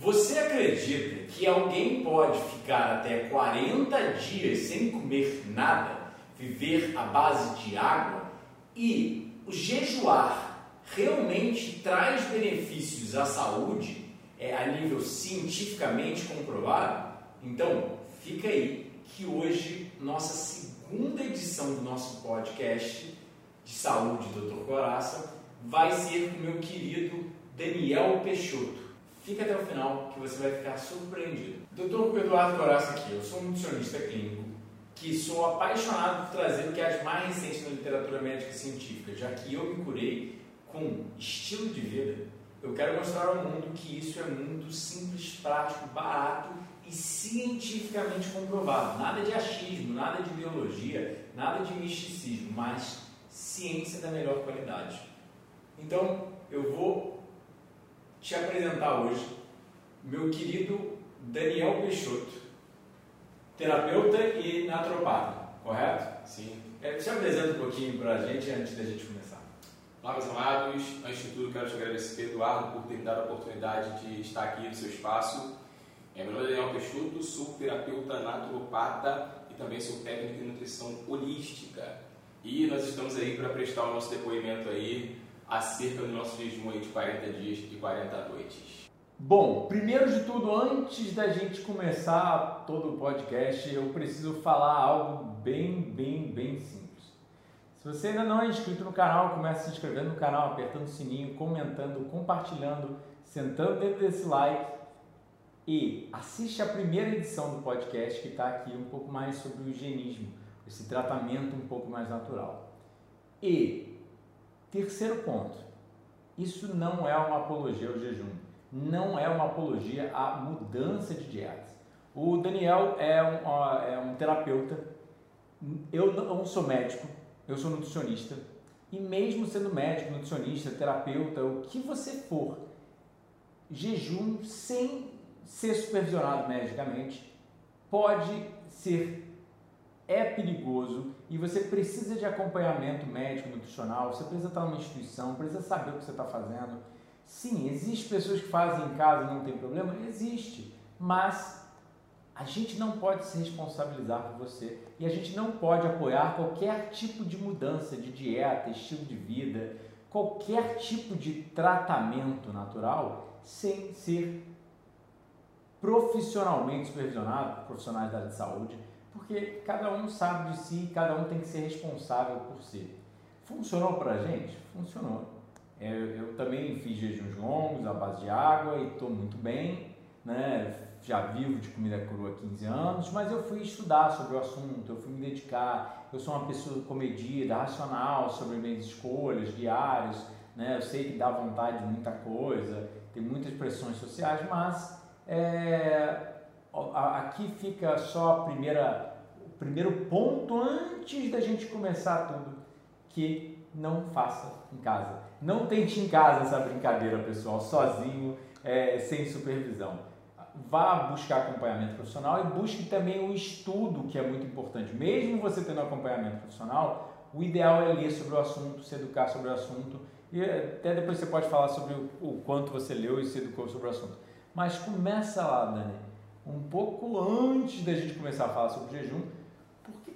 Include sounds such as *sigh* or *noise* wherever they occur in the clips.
Você acredita que alguém pode ficar até 40 dias sem comer nada, viver à base de água e o jejuar realmente traz benefícios à saúde é, a nível cientificamente comprovado? Então, fica aí que hoje nossa segunda edição do nosso podcast de saúde, Dr. Coraça, vai ser com meu querido Daniel Peixoto. Fica até o final que você vai ficar surpreendido. Dr. Eduardo Coraça aqui, eu sou um nutricionista clínico que sou apaixonado por trazer o que é as mais recentes na literatura médica científica, já que eu me curei com estilo de vida. Eu quero mostrar ao mundo que isso é muito simples, prático, barato e cientificamente comprovado. Nada de achismo, nada de biologia, nada de misticismo, mas ciência da melhor qualidade. Então, eu vou te apresentar hoje meu querido Daniel Peixoto, terapeuta e naturopata, correto? Sim. É, se apresenta um pouquinho para a gente antes da gente começar. Olá, meus amados. Antes de tudo, quero te agradecer, Eduardo, por ter me dado a oportunidade de estar aqui no seu espaço. É, meu nome é Daniel Peixoto, sou terapeuta naturopata e também sou técnico em nutrição holística. E nós estamos aí para prestar o nosso depoimento aí acerca do nosso jejum de 40 dias e 40 noites. Bom, primeiro de tudo, antes da gente começar todo o podcast, eu preciso falar algo bem, bem, bem simples. Se você ainda não é inscrito no canal, comece se inscrevendo no canal, apertando o sininho, comentando, compartilhando, sentando dentro desse like e assiste a primeira edição do podcast que está aqui um pouco mais sobre o higienismo, esse tratamento um pouco mais natural. E Terceiro ponto, isso não é uma apologia ao jejum, não é uma apologia à mudança de dietas. O Daniel é um, é um terapeuta, eu não sou médico, eu sou nutricionista, e mesmo sendo médico, nutricionista, terapeuta, o que você for, jejum sem ser supervisionado medicamente pode ser é perigoso e você precisa de acompanhamento médico, nutricional, você precisa estar numa instituição, precisa saber o que você está fazendo. Sim, existe pessoas que fazem em casa e não tem problema? Existe, mas a gente não pode se responsabilizar por você e a gente não pode apoiar qualquer tipo de mudança de dieta, estilo de vida, qualquer tipo de tratamento natural sem ser profissionalmente supervisionado por profissionais da área de saúde porque cada um sabe de si, cada um tem que ser responsável por si. Funcionou para a gente? Funcionou. Eu, eu, também fiz jejuns longos à base de água e estou muito bem, né? já vivo de comida crua há 15 anos, mas eu fui estudar sobre o assunto, eu fui me dedicar, eu sou uma pessoa comedida, racional sobre minhas escolhas diárias, né? eu sei que dá vontade de muita coisa, tem muitas pressões sociais, mas é, aqui fica só a primeira, primeiro ponto antes da gente começar tudo, que não faça em casa. Não tente em casa essa brincadeira, pessoal, sozinho, é, sem supervisão. Vá buscar acompanhamento profissional e busque também o estudo, que é muito importante. Mesmo você tendo acompanhamento profissional, o ideal é ler sobre o assunto, se educar sobre o assunto e até depois você pode falar sobre o, quanto você leu e se educou sobre o assunto. Mas começa lá, Dani um pouco antes da gente começar a falar sobre jejum,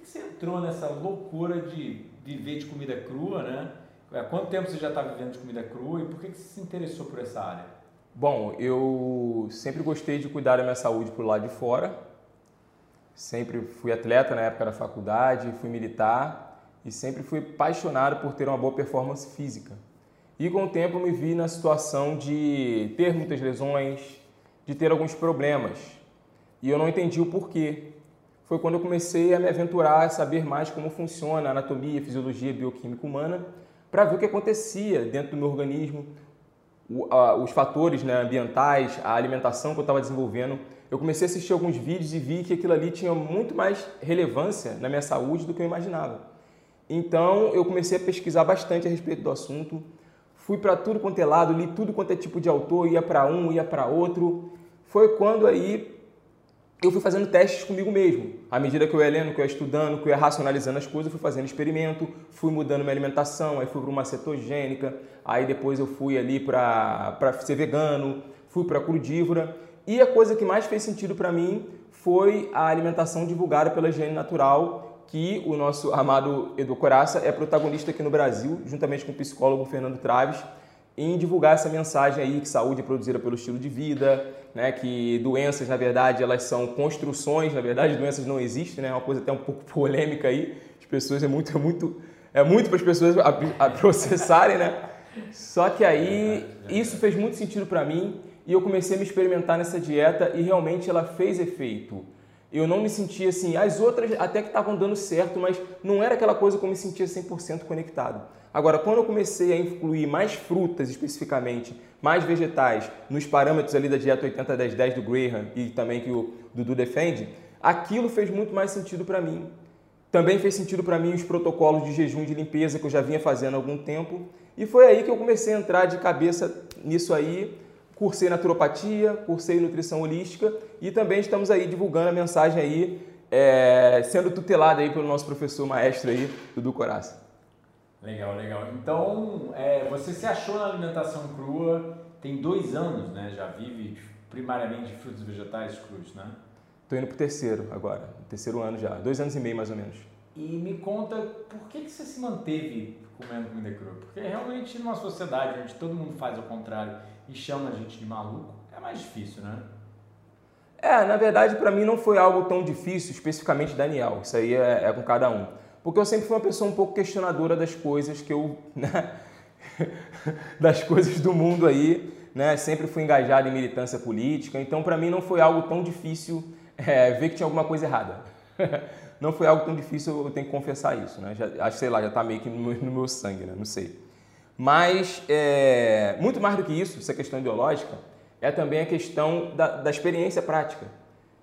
que, você entrou nessa loucura de viver de comida crua, né? Há quanto tempo você já está vivendo de comida crua e por que, que você se interessou por essa área? Bom, eu sempre gostei de cuidar da minha saúde por lá de fora. Sempre fui atleta na época da faculdade, fui militar e sempre fui apaixonado por ter uma boa performance física. E com o tempo me vi na situação de ter muitas lesões, de ter alguns problemas e eu não entendi o porquê. Foi quando eu comecei a me aventurar a saber mais como funciona a anatomia, fisiologia bioquímica humana, para ver o que acontecia dentro do meu organismo, os fatores né, ambientais, a alimentação que eu estava desenvolvendo. Eu comecei a assistir alguns vídeos e vi que aquilo ali tinha muito mais relevância na minha saúde do que eu imaginava. Então eu comecei a pesquisar bastante a respeito do assunto, fui para tudo quanto é lado, li tudo quanto é tipo de autor, ia para um, ia para outro. Foi quando aí eu fui fazendo testes comigo mesmo. À medida que eu ia lendo, que eu ia estudando, que eu ia racionalizando as coisas, eu fui fazendo experimento, fui mudando minha alimentação, aí fui para uma cetogênica, aí depois eu fui ali para ser vegano, fui para crudívora E a coisa que mais fez sentido para mim foi a alimentação divulgada pela Higiene Natural, que o nosso amado Edu Coraça é protagonista aqui no Brasil, juntamente com o psicólogo Fernando Traves, em divulgar essa mensagem aí que saúde é produzida pelo estilo de vida, né, que doenças, na verdade, elas são construções, na verdade, doenças não existem, né, é uma coisa até um pouco *laughs* polêmica aí, as pessoas é muito, é muito, é muito para as pessoas a, a processarem, né? Só que aí isso fez muito sentido para mim e eu comecei a me experimentar nessa dieta e realmente ela fez efeito. Eu não me sentia assim, as outras até que estavam dando certo, mas não era aquela coisa que eu me sentia 100% conectado. Agora, quando eu comecei a incluir mais frutas especificamente, mais vegetais, nos parâmetros ali da dieta 80-10-10 do Graham e também que o Dudu defende, aquilo fez muito mais sentido para mim. Também fez sentido para mim os protocolos de jejum de limpeza que eu já vinha fazendo há algum tempo. E foi aí que eu comecei a entrar de cabeça nisso aí. Cursei naturopatia, cursei nutrição holística e também estamos aí divulgando a mensagem aí, é, sendo tutelada aí pelo nosso professor maestro aí, Dudu Coraça. Legal, legal. Então, é, você se achou na alimentação crua, tem dois anos, né? Já vive primariamente de frutos e vegetais crus, né? Estou indo para o terceiro agora, terceiro ano já, dois anos e meio mais ou menos. E me conta, por que, que você se manteve comendo comida crua? Porque realmente numa sociedade onde todo mundo faz ao contrário e chama a gente de maluco, é mais difícil, né? É, na verdade para mim não foi algo tão difícil, especificamente Daniel, isso aí é, é com cada um. Porque eu sempre fui uma pessoa um pouco questionadora das coisas que eu... *laughs* Né? *laughs* das coisas do mundo aí, né? Sempre fui engajado em militância política, então para mim não foi algo tão difícil é, ver que tinha alguma coisa errada. *laughs* não foi algo tão difícil, eu tenho que confessar isso, né? Já, sei lá, já está meio que no meu, no meu, sangue, né? Não sei. Mas, é, muito mais do que isso, essa questão ideológica, é também a questão da, da experiência prática.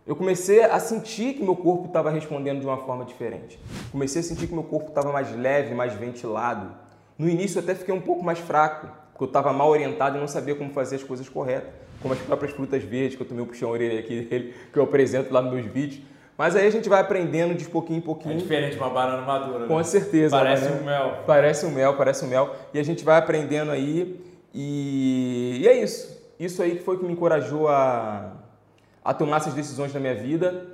Eu comecei a sentir que meu corpo estava respondendo de uma forma diferente. Comecei a sentir que meu corpo estava mais leve, mais ventilado. No início eu até fiquei um pouco mais fraco, porque eu estava mal orientado e não sabia como fazer as coisas corretas, como as próprias frutas verdes, que eu tomei um puxão-orelha aqui dele, *laughs* que eu apresento lá nos meus vídeos. Mas aí a gente vai aprendendo de pouquinho em pouquinho. É diferente de uma banana madura. Com né? certeza. Parece né? um mel. Parece um mel, parece um mel. E a gente vai aprendendo aí. E, e é isso. Isso aí que foi que me encorajou a, a tomar essas decisões na minha vida.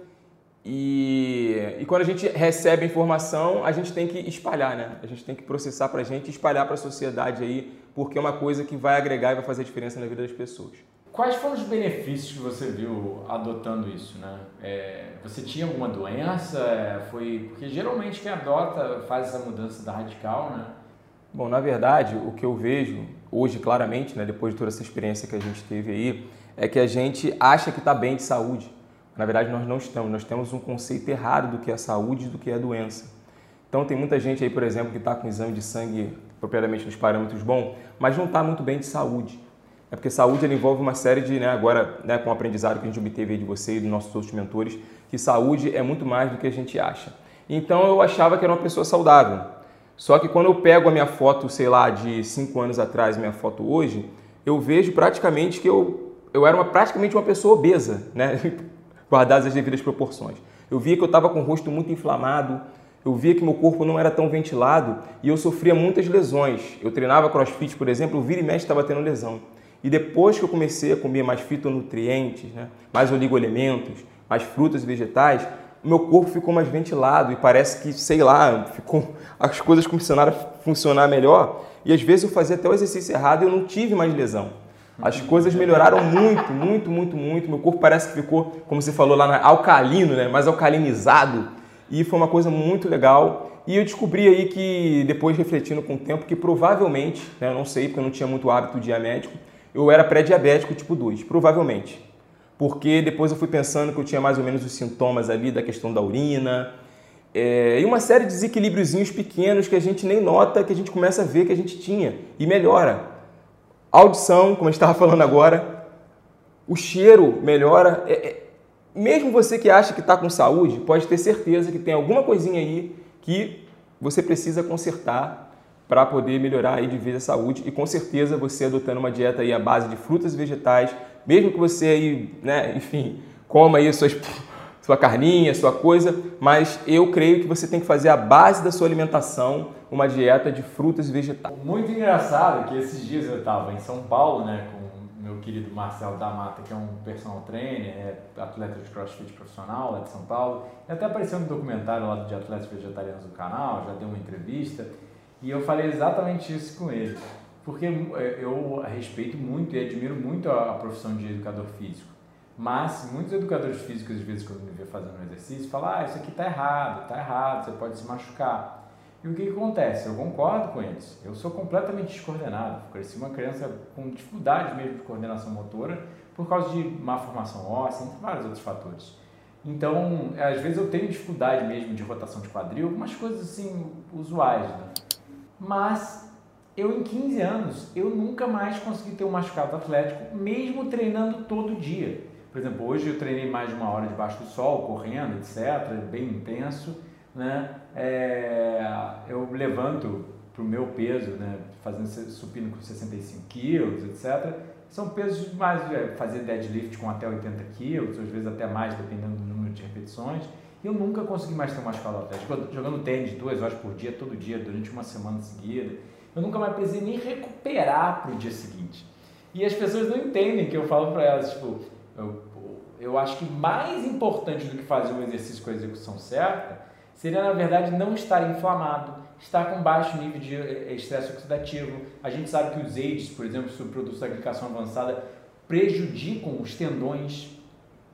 E, e quando a gente recebe informação, a gente tem que espalhar, né? A gente tem que processar para a gente espalhar para a sociedade aí, porque é uma coisa que vai agregar e vai fazer diferença na vida das pessoas. Quais foram os benefícios que você viu adotando isso, né? É, você tinha alguma doença? É, foi porque geralmente quem adota faz essa mudança da radical, né? Bom, na verdade, o que eu vejo hoje claramente, né, depois de toda essa experiência que a gente teve aí, é que a gente acha que está bem de saúde. Na verdade, nós não estamos. Nós temos um conceito errado do que é saúde e do que é doença. Então, tem muita gente aí, por exemplo, que está com exame de sangue propriamente nos parâmetros bons, mas não está muito bem de saúde. É porque saúde envolve uma série de, né, agora, né, com o aprendizado que a gente obteve de você e dos nossos outros mentores, que saúde é muito mais do que a gente acha. Então eu achava que era uma pessoa saudável. Só que quando eu pego a minha foto, sei lá, de cinco anos atrás, minha foto hoje, eu vejo praticamente que eu, eu era uma, praticamente uma pessoa obesa, né? *laughs* guardadas as devidas proporções. Eu via que eu estava com o rosto muito inflamado, eu via que meu corpo não era tão ventilado e eu sofria muitas lesões. Eu treinava crossfit, por exemplo, o vira e mexe estava tendo lesão. E depois que eu comecei a comer mais fitonutrientes, né, mais oligoelementos, mais frutas e vegetais, meu corpo ficou mais ventilado e parece que, sei lá, ficou, *laughs* as coisas começaram a funcionar melhor. E às vezes eu fazia até o exercício errado e eu não tive mais lesão. As coisas melhoraram muito, muito, muito, muito. Meu corpo parece que ficou, como você falou lá, alcalino, né? mais alcalinizado. E foi uma coisa muito legal. E eu descobri aí que, depois refletindo com o tempo, que provavelmente, né, eu não sei porque eu não tinha muito hábito de ir médico, eu era pré-diabético tipo 2, provavelmente. Porque depois eu fui pensando que eu tinha mais ou menos os sintomas ali da questão da urina, é, e uma série de desequilíbriozinhos pequenos que a gente nem nota, que a gente começa a ver que a gente tinha e melhora. Audição, como a gente estava falando agora, o cheiro melhora. É, é, mesmo você que acha que está com saúde, pode ter certeza que tem alguma coisinha aí que você precisa consertar para poder melhorar aí de vez a saúde e com certeza você adotando uma dieta aí à base de frutas e vegetais, mesmo que você aí, né, enfim, coma aí suas, *laughs* sua carninha, sua coisa, mas eu creio que você tem que fazer a base da sua alimentação uma dieta de frutas e vegetais. Muito engraçado que esses dias eu estava em São Paulo, né, com meu querido Marcelo da Mata, que é um personal trainer, é atleta de crossfit profissional lá de São Paulo. Ele até apareceu no documentário lá de atletas vegetarianos do canal, já deu uma entrevista. E eu falei exatamente isso com ele. Porque é, eu respeito muito e admiro muito a profissão de educador físico. Mas muitos educadores físicos, às vezes, quando me vê fazendo um exercício, falam: ah, isso aqui está errado, está errado, você pode se machucar. E o que, que, acontece? Eu concordo com eles. Eu sou completamente descoordenado. Cresci uma criança com dificuldade mesmo de coordenação motora por causa de má formação óssea, entre vários outros fatores. Então, às vezes eu tenho dificuldade mesmo de rotação de quadril, algumas coisas assim usuais, né? Mas eu em 15 anos, eu nunca mais consegui ter um machucado atlético, mesmo treinando todo dia. Por exemplo, hoje eu treinei mais de uma hora debaixo do sol, correndo, etc., bem intenso, né? É, eu levanto para o meu peso, né? Fazendo supino com 65 quilos, etc. São pesos mais, é, fazer deadlift com até 80 quilos, às vezes até mais, dependendo do número de repetições. Eu nunca consegui mais ter uma escala atlética. Jogando tênis duas horas por dia, todo dia, durante uma semana seguida. Eu nunca mais precisei nem recuperar para o dia seguinte. E as pessoas não entendem que eu falo para elas, tipo, eu, eu acho que mais importante do que fazer um exercício com a execução certa seria, na verdade, não estar inflamado, estar com baixo nível de eh, estresse oxidativo. A gente sabe que os AIDS, por exemplo, subprodutos da aplicação avançada, prejudicam os tendões,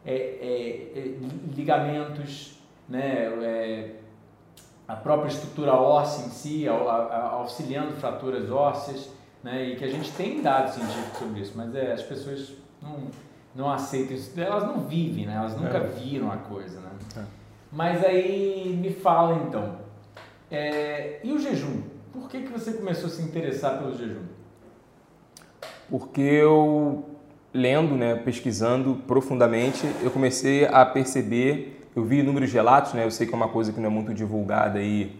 é, é, é, ligamentos, né, é, a própria estrutura óssea em si, auxiliando fraturas ósseas, né, e que a gente tem dados científicos sobre isso, mas é, as pessoas não, não aceitam isso, elas não vivem, né, elas nunca é. viram a coisa. Né? É. Mas aí me fala então, é, e o jejum? Por que, que você começou a se interessar pelo jejum? Porque eu, lendo, né, pesquisando profundamente, eu comecei a perceber eu vi inúmeros relatos, né? Eu sei que é uma coisa que não é muito divulgada aí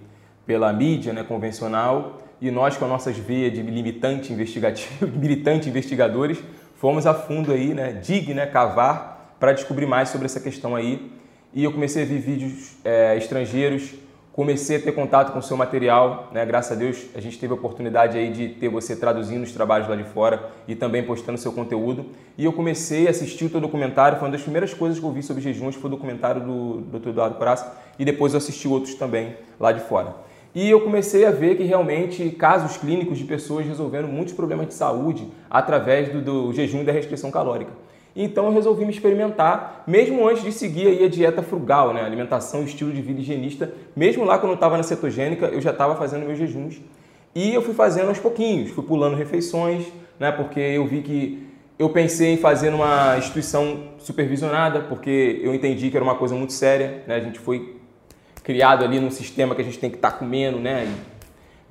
pela mídia, né, convencional, e nós com as nossas veias de militante investigativo, *laughs* militante investigadores, fomos a fundo aí, né, dig, né, cavar para descobrir mais sobre essa questão aí. E eu comecei a ver vídeos é, estrangeiros comecei a ter contato com o seu material, né? Graças a Deus a gente teve a oportunidade aí de ter você traduzindo os trabalhos lá de fora e também postando seu conteúdo. E eu comecei a assistir o teu documentário, foi uma das primeiras coisas que eu vi sobre jejuns, foi o documentário do Dr. Eduardo Coraça e depois eu assisti outros também lá de fora. E eu comecei a ver que realmente casos clínicos de pessoas resolvendo muitos problemas de saúde através do, do jejum e da restrição calórica. Então eu resolvi me experimentar, mesmo antes de seguir aí a dieta frugal, né? alimentação estilo de vida higienista. Mesmo lá quando eu estava na cetogênica, eu já estava fazendo meus jejuns. E eu fui fazendo aos pouquinhos, fui pulando refeições, né? porque eu vi que eu pensei em fazer numa instituição supervisionada, porque eu entendi que era uma coisa muito séria. Né? A gente foi criado ali num sistema que a gente tem que estar tá comendo, né?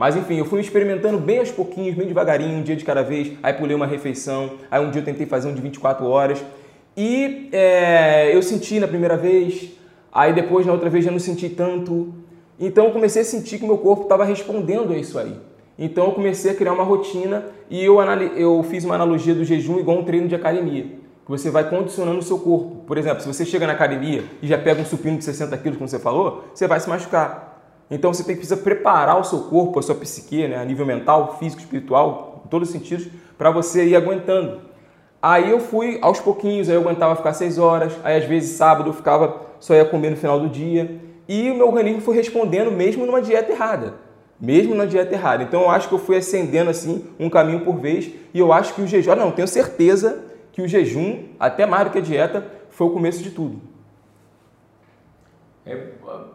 Mas enfim, eu fui experimentando bem aos pouquinhos, bem devagarinho, um dia de cada vez. Aí pulei uma refeição, aí um dia eu tentei fazer um de 24 horas. E é, eu senti na primeira vez, aí depois na outra vez já não senti tanto. Então eu comecei a sentir que meu corpo estava respondendo a isso aí. Então eu comecei a criar uma rotina e eu, eu fiz uma analogia do jejum igual um treino de academia. Que você vai condicionando o seu corpo. Por exemplo, se você chega na academia e já pega um supino de 60 quilos, como você falou, você vai se machucar. Então você tem, precisa preparar o seu corpo, a sua psique, né, a nível mental, físico, espiritual, em todos os sentidos, para você ir aguentando. Aí eu fui aos pouquinhos, aí eu aguentava ficar seis horas, aí às vezes sábado eu ficava, só ia comer no final do dia. E o meu organismo foi respondendo mesmo numa dieta errada. Mesmo na dieta errada. Então eu acho que eu fui ascendendo assim um caminho por vez. E eu acho que o jejum, não, tenho certeza que o jejum, até mais do que a dieta, foi o começo de tudo. É,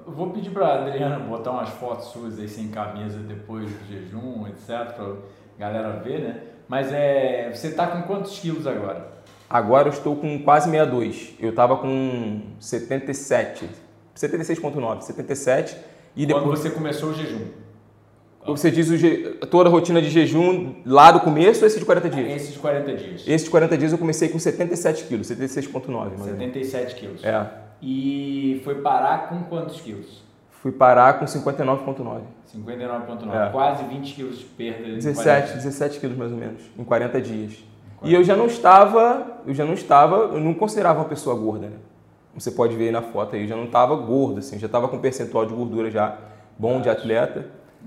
eu vou pedir para a Adriana botar umas fotos suas aí sem camisa depois do jejum, etc, para galera ver, né? Mas é, você está com quantos quilos agora? Agora eu estou com quase 62. Eu estava com 77, 76,9, 77 e depois Quando você começou o jejum? Você diz je... toda a rotina de jejum lá do começo ou esse de 40 dias? Esse de 40 dias. Esse de 40 dias eu comecei com 77 quilos, 76,9. 77 quilos. É. E foi parar com quantos quilos? Fui parar com 59,9. 59,9. É. Quase 20 quilos de perda. 17, 17 quilos mais ou menos, em 40 dias. 40 e eu já não estava, eu já não estava, eu não considerava uma pessoa gorda, né? Você pode ver aí na foto aí, eu já não estava gordo, assim, já estava com percentual de gordura já bom de atleta.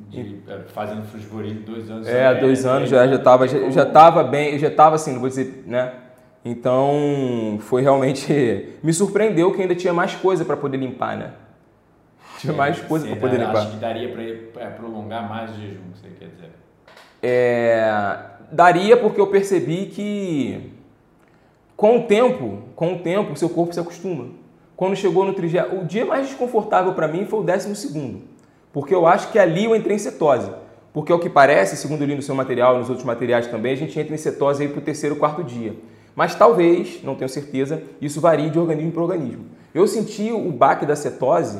De, é, fazendo Frusbori dois anos. É, dois anos já já estava já, já tava bem, eu já estava assim, não vou dizer, né? Então foi realmente *laughs* me surpreendeu que ainda tinha mais coisa para poder limpar, né? Tinha mais coisa para poder limpar. Acho que daria para prolongar mais o jejum, você quer dizer? É, daria porque eu percebi que com o tempo, com o tempo, o seu corpo se acostuma. Quando chegou no trigésimo, o dia mais desconfortável para mim foi o décimo segundo, porque eu acho que ali eu entrei em cetose. Porque é o que parece, segundo li no seu material e nos outros materiais também, a gente entra em cetose aí para o terceiro, quarto dia. Mas talvez, não tenho certeza, isso varie de organismo para organismo. Eu senti o baque da cetose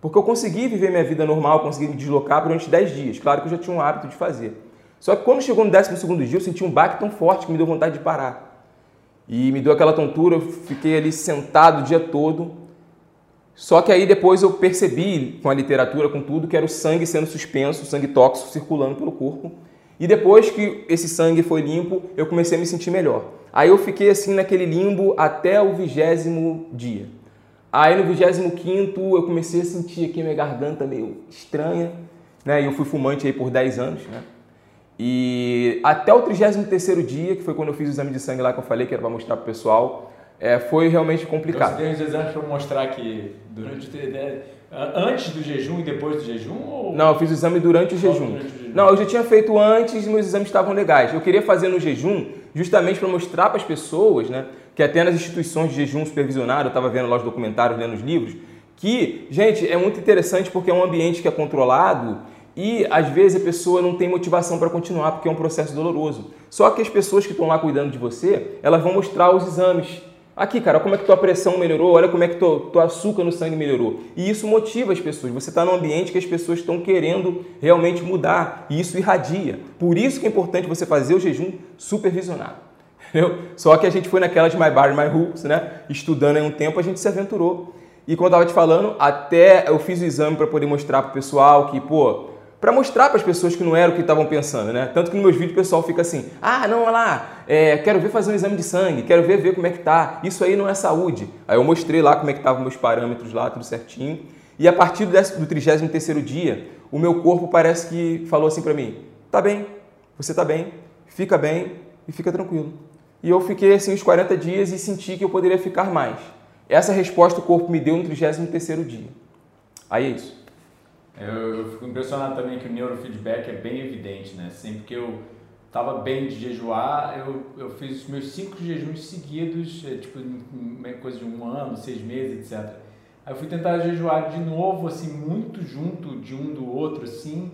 porque eu consegui viver minha vida normal, consegui me deslocar durante 10 dias. Claro que eu já tinha um hábito de fazer. Só que quando chegou no 12 dia, eu senti um baque tão forte que me deu vontade de parar. E me deu aquela tontura, eu fiquei ali sentado o dia todo. Só que aí depois eu percebi, com a literatura, com tudo, que era o sangue sendo suspenso, o sangue tóxico circulando pelo corpo. E depois que esse sangue foi limpo, eu comecei a me sentir melhor. Aí eu fiquei assim naquele limbo até o vigésimo dia. Aí no vigésimo quinto eu comecei a sentir aqui minha garganta meio estranha, né? E eu fui fumante aí por 10 anos, né? E até o 33 terceiro dia, que foi quando eu fiz o exame de sangue lá que eu falei, que era para mostrar pro pessoal, é, foi realmente complicado. Então, os exames para mostrar que durante o Antes do jejum e depois do jejum? Ou... Não, eu fiz o exame durante o, jejum. durante o jejum. Não, eu já tinha feito antes e meus exames estavam legais. Eu queria fazer no jejum justamente para mostrar para as pessoas, né, que até nas instituições de jejum supervisionado, eu estava vendo lá os documentários, lendo os livros, que, gente, é muito interessante porque é um ambiente que é controlado e às vezes a pessoa não tem motivação para continuar porque é um processo doloroso. Só que as pessoas que estão lá cuidando de você, elas vão mostrar os exames Aqui, cara, como é que tua pressão melhorou? Olha como é que tua, tua açúcar no sangue melhorou. E isso motiva as pessoas. Você está num ambiente que as pessoas estão querendo realmente mudar. E isso irradia. Por isso que é importante você fazer o jejum supervisionado. *laughs* Entendeu? Só que a gente foi naquela de My Bar, My Rules, né? Estudando aí um tempo, a gente se aventurou. E como eu estava te falando, até eu fiz o exame para poder mostrar para o pessoal que, pô, para mostrar para as pessoas que não era o que estavam pensando, né? Tanto que nos meus vídeos o pessoal fica assim: ah, não, olha lá, é, quero ver fazer um exame de sangue, quero ver ver como é que tá. Isso aí não é saúde. Aí eu mostrei lá como é que estavam meus parâmetros lá, tudo certinho. E a partir do 33 dia, o meu corpo parece que falou assim para mim: tá bem, você tá bem, fica bem e fica tranquilo. E eu fiquei assim os 40 dias e senti que eu poderia ficar mais. Essa resposta o corpo me deu no 33 dia. Aí é isso. Eu, eu, fico impressionado também que o neurofeedback é bem evidente, né? Sempre que eu estava bem de jejuar, eu, eu fiz os meus cinco jejuns seguidos, é, tipo, coisa de um ano, seis meses, etc. Aí eu fui tentar jejuar de novo, assim, muito junto de um do outro, assim.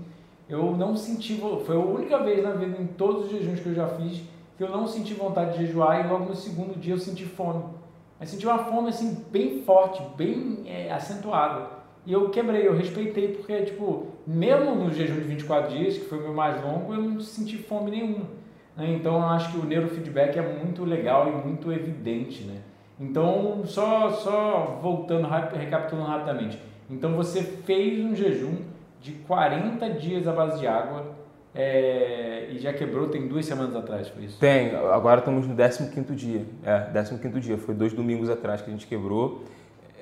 Eu não senti, foi a única vez na vida, em todos os jejuns que eu já fiz, que eu não senti vontade de jejuar e logo no segundo dia eu senti fome. Mas senti uma fome, assim, bem forte, bem é, acentuada. E eu quebrei, eu respeitei, porque, tipo, mesmo no jejum de 24 dias, que foi o meu mais longo, eu não senti fome nenhuma. Né? Então, eu acho que o neurofeedback é muito legal e muito evidente, né? Então, só, só voltando, recapitulando rapidamente. Então, você fez um jejum de 40 dias à base de água é, e já quebrou tem duas semanas atrás, foi isso? Tem, agora estamos no 15º dia. É, 15º dia, foi dois domingos atrás que a gente quebrou.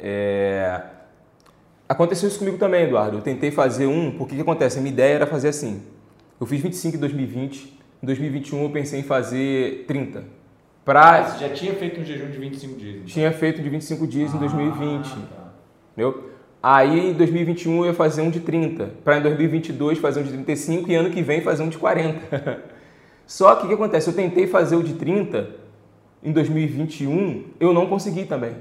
É, Aconteceu isso comigo também, Eduardo. Eu tentei fazer um, porque o que acontece? A minha ideia era fazer assim. Eu fiz 25 em 2020, em 2021 eu pensei em fazer 30. Pra... Ah, você já tinha feito um jejum de 25 dias? Então. Tinha feito de 25 dias ah, em 2020. Tá. Entendeu? Aí em 2021 eu ia fazer um de 30, para em 2022 fazer um de 35 e ano que vem fazer um de 40. *laughs* Só que o que acontece? Eu tentei fazer o de 30 em 2021, eu não consegui também.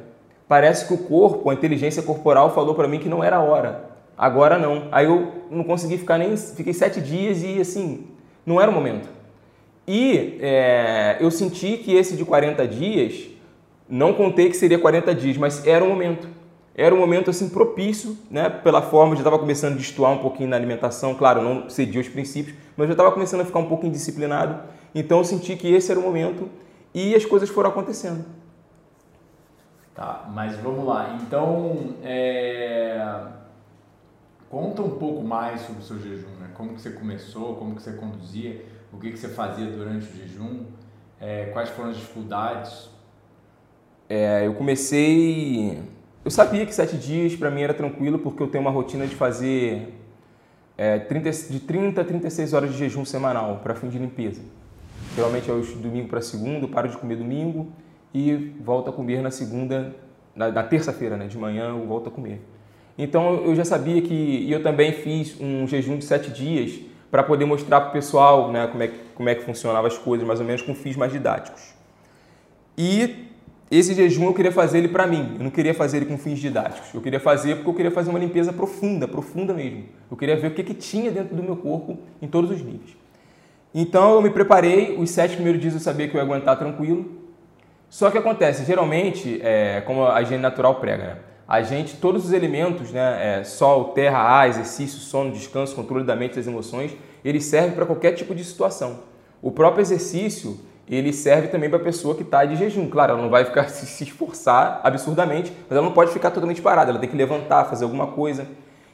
Parece que o corpo, a inteligência corporal falou para mim que não era hora. Agora não. Aí eu não consegui ficar nem. Fiquei sete dias e assim, não era o momento. E é, eu senti que esse de 40 dias, não contei que seria 40 dias, mas era o momento. Era um momento assim propício, né? Pela forma, já estava começando a destoar um pouquinho na alimentação, claro, não cedia os princípios, mas já estava começando a ficar um pouco indisciplinado. Então eu senti que esse era o momento e as coisas foram acontecendo. Tá, mas vamos lá. Então, é... conta um pouco mais sobre o seu jejum, né? Como que você começou, como que você conduzia, o que que você fazia durante o jejum, é... quais foram as dificuldades? É, eu comecei... Eu sabia que sete dias para mim era tranquilo porque eu tenho uma rotina de fazer é, 30, de 30 a 36 horas de jejum semanal para fim de limpeza. Geralmente é domingo para segunda, eu paro de comer domingo e volto a comer na segunda, na, na terça-feira, né, de manhã eu volto a comer. Então eu já sabia que e eu também fiz um jejum de sete dias para poder mostrar para o pessoal né, como, é que, como é que funcionavam as coisas, mais ou menos com fins mais didáticos. E esse jejum eu queria fazer ele para mim, eu não queria fazer ele com fins didáticos. Eu queria fazer porque eu queria fazer uma limpeza profunda, profunda mesmo. Eu queria ver o que, que tinha dentro do meu corpo em todos os níveis. Então eu me preparei, os sete primeiros dias eu sabia que eu ia aguentar tranquilo. Só que acontece, geralmente, é, como a higiene natural prega, né? a gente, todos os elementos, né, é, sol, terra, ar, exercício, sono, descanso, controle da mente das emoções, eles servem para qualquer tipo de situação. O próprio exercício, ele serve também para a pessoa que está de jejum. Claro, ela não vai ficar *laughs* se esforçar absurdamente, mas ela não pode ficar totalmente parada, ela tem que levantar, fazer alguma coisa.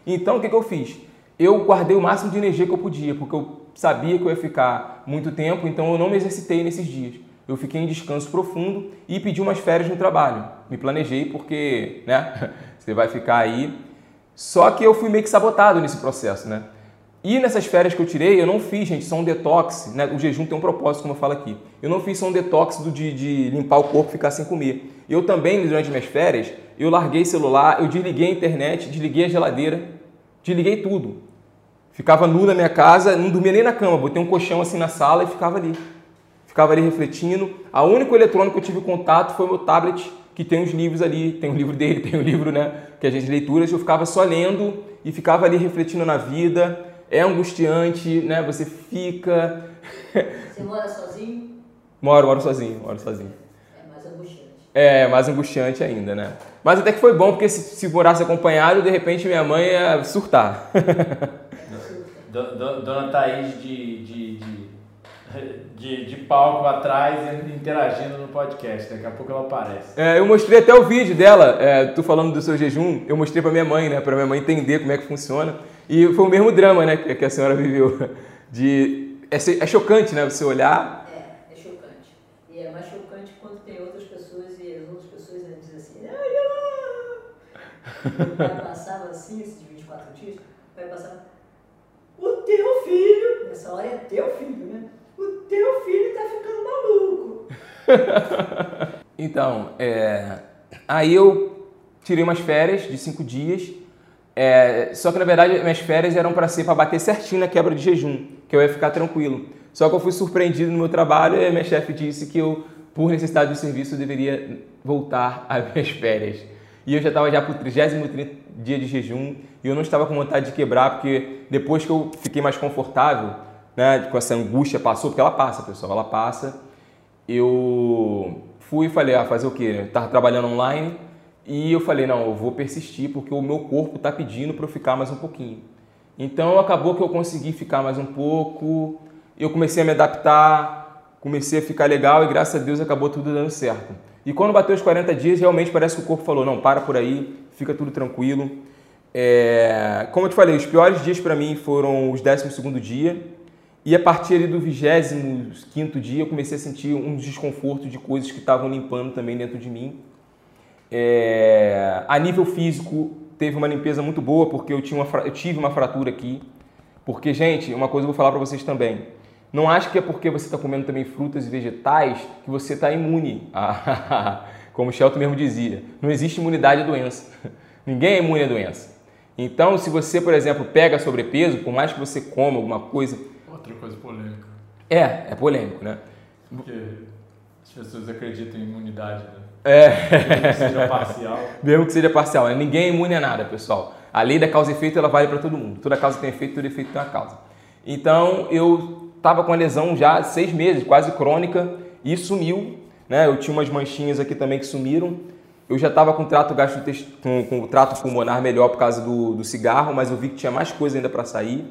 Então, o que, que eu fiz? Eu guardei o máximo de energia que eu podia, porque eu sabia que eu ia ficar muito tempo, então eu não me exercitei nesses dias eu fiquei em descanso profundo e pedi umas férias no trabalho. Me planejei porque, né, *laughs* você vai ficar aí. Só que eu fui meio que sabotado nesse processo, né? E nessas férias que eu tirei, eu não fiz, gente, só um detox, né? O jejum tem um propósito, como eu falo aqui. Eu não fiz só um detox do, de, de limpar o corpo e ficar sem comer. Eu também, durante minhas férias, eu larguei celular, eu desliguei a internet, desliguei a geladeira, desliguei tudo. Ficava nu na minha casa, não dormia nem na cama, botei um colchão assim na sala e ficava ali ficava ali refletindo. A único eletrônico que eu tive contato foi o meu tablet, que tem os livros ali, tem o livro dele, *laughs* tem o livro, né, que a gente leituras, eu ficava só lendo e ficava ali refletindo na vida. É angustiante, né? Você fica *laughs* Você mora sozinho? Moro, moro sozinho, moro sozinho. É mais angustiante. É, mais angustiante ainda, né? Mas até que foi bom, porque se, se morasse acompanhado, de repente minha mãe ia surtar. *laughs* Dona Thaís de, de, de de, de palco atrás interagindo no podcast. Daqui a pouco ela aparece. É, eu mostrei até o vídeo dela, é, tu falando do seu jejum, eu mostrei para minha mãe, né, para minha mãe entender como é que funciona. E foi o mesmo drama, né, que, a senhora viveu. *laughs* De é, é, chocante, né, você olhar. É, é chocante. E é mais chocante quando tem outras pessoas e as outras pessoas dizem assim, ai, o pai passava assim esses 24 dias, o pai passava, o teu filho, nessa hora é teu filho, né? O teu filho tá ficando maluco. *laughs* então, é, aí eu tirei umas férias de cinco dias, é, só que na verdade minhas férias eram para ser para bater certinho na quebra de jejum, que eu ia ficar tranquilo. Só que eu fui surpreendido no meu trabalho e minha chefe disse que eu, por necessidade do serviço, deveria voltar *laughs* às minhas férias. E eu já estava já para o 30 dia de jejum e eu não estava com vontade de quebrar, porque depois que eu fiquei mais confortável, né, com essa angústia passou, porque ela passa, pessoal, ela passa. Eu fui e falei, ah, fazer o quê? Eu tava trabalhando online e eu falei, não, eu vou persistir porque o meu corpo está pedindo para eu ficar mais um pouquinho. Então acabou que eu consegui ficar mais um pouco, eu comecei a me adaptar, comecei a ficar legal e graças a Deus acabou tudo dando certo. E quando bateu os 40 dias, realmente parece que o corpo falou, não, para por aí, fica tudo tranquilo. É... Como eu te falei, os piores dias para mim foram os 12 segundo dia, e a partir do 25 dia eu comecei a sentir um desconforto de coisas que estavam limpando também dentro de mim. É... A nível físico, teve uma limpeza muito boa porque eu, tinha uma, eu tive uma fratura aqui. Porque, gente, uma coisa eu vou falar para vocês também. Não acho que é porque você está comendo também frutas e vegetais que você está imune. *laughs* Como o Shelton mesmo dizia, não existe imunidade à doença. *laughs* Ninguém é imune à doença. Então, se você, por exemplo, pega sobrepeso, por mais que você coma alguma coisa Outra coisa polêmica. É, é polêmico, né? Porque as pessoas acreditam em imunidade, né? É. Mesmo que seja parcial. *laughs* Mesmo que seja parcial. Né? Ninguém é imune a nada, pessoal. A lei da causa e efeito ela vale para todo mundo. Toda causa tem efeito, todo efeito tem uma causa. Então eu estava com a lesão já seis meses, quase crônica, e sumiu. Né? Eu tinha umas manchinhas aqui também que sumiram. Eu já estava com, trato com, com o trato pulmonar melhor por causa do, do cigarro, mas eu vi que tinha mais coisa ainda para sair.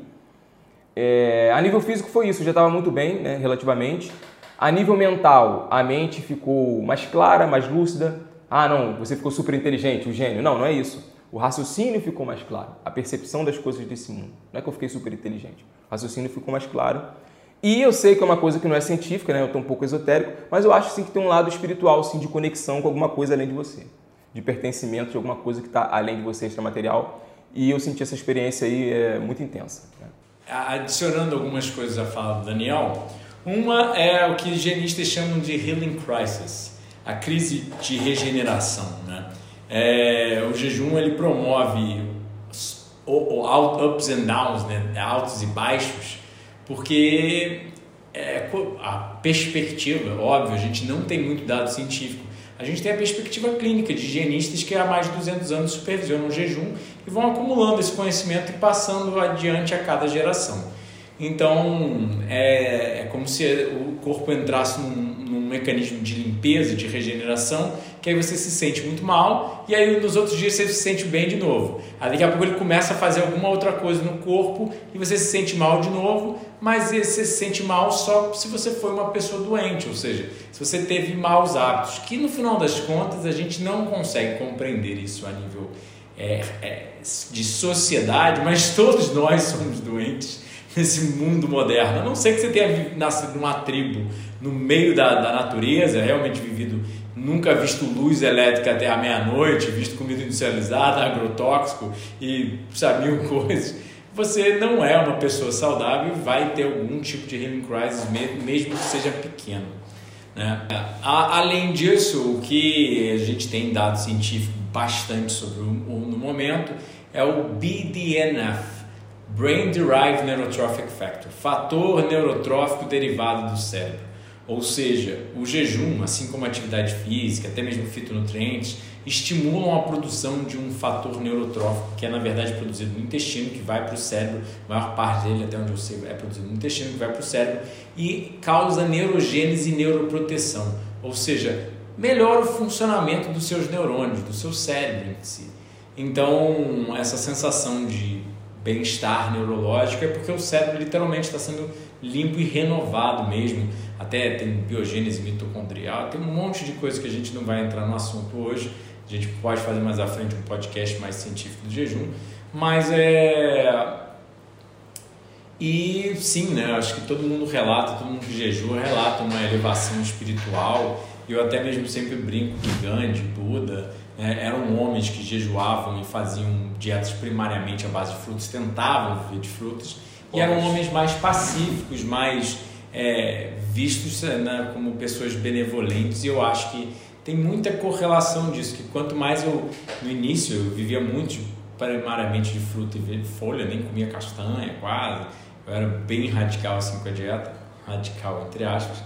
É, a nível físico foi isso, já estava muito bem, né, relativamente. A nível mental, a mente ficou mais clara, mais lúcida. Ah, não, você ficou super inteligente, o gênio. Não, não é isso. O raciocínio ficou mais claro, a percepção das coisas desse mundo. Não é que eu fiquei super inteligente. O raciocínio ficou mais claro. E eu sei que é uma coisa que não é científica, né? Eu estou um pouco esotérico, mas eu acho sim que tem um lado espiritual, sim, de conexão com alguma coisa além de você, de pertencimento de alguma coisa que está além de você, extramaterial. e eu senti essa experiência aí é, muito intensa. Adicionando algumas coisas à fala do Daniel, uma é o que higienistas chamam de healing crisis, a crise de regeneração. Né? É, o jejum ele promove ups and downs, né? altos e baixos, porque é, a perspectiva, óbvio, a gente não tem muito dado científico, a gente tem a perspectiva clínica de higienistas que há mais de 200 anos supervisionam o jejum e vão acumulando esse conhecimento e passando adiante a cada geração. Então, é, é como se o corpo entrasse num, num, mecanismo de limpeza, de regeneração, que aí você se sente muito mal e aí nos outros dias você se sente bem de novo. Aí daqui a pouco ele começa a fazer alguma outra coisa no corpo e você se sente mal de novo, mas você se sente mal só se você foi uma pessoa doente, ou seja, se você teve maus hábitos, que no final das contas a gente não consegue compreender isso a nível é, é, de sociedade, mas *laughs* todos nós somos doentes nesse mundo moderno. A não ser que você tenha nascido numa tribo no meio da, da natureza, realmente vivido, nunca visto luz elétrica até a meia-noite, visto comida industrializada, agrotóxico e sabe mil *laughs* coisas. Você não é uma pessoa saudável e vai ter algum tipo de healing crisis, mesmo que seja pequeno. Né? Além disso, o que a gente tem dado científico bastante sobre o, momento é o BDNF, Brain Derived Neurotrophic Factor, fator neurotrófico derivado do cérebro. Ou seja, o jejum, assim como a atividade física, até mesmo fitonutrientes, estimulam a produção de um fator neurotrófico, que é na verdade produzido no intestino, que vai para o cérebro, a maior parte dele, até onde eu sei, é produzido no intestino, que vai para o cérebro, e causa neurogênese e neuroproteção. Ou seja, melhora o funcionamento dos seus neurônios, do seu cérebro em si. Então, essa sensação de bem-estar neurológico é porque o cérebro literalmente está sendo limpo e renovado mesmo. Até tem biogênese mitocondrial, tem um monte de coisa que a gente não vai entrar no assunto hoje. A gente pode fazer mais à frente um podcast mais científico do jejum, mas é e sim, né? Acho que todo mundo relata, todo mundo que jejua relata uma elevação espiritual. Eu até mesmo sempre brinco que Gandhi, Buda, né, eram homens que jejuavam e faziam dietas primariamente à base de frutas, tentavam viver de frutas, e eram homens mais pacíficos, mais é, vistos né, como pessoas benevolentes, e eu acho que tem muita correlação disso, que quanto mais eu, no início, eu vivia muito primariamente de fruta e folha, nem comia castanha quase, eu era bem radical assim com a dieta, radical entre aspas,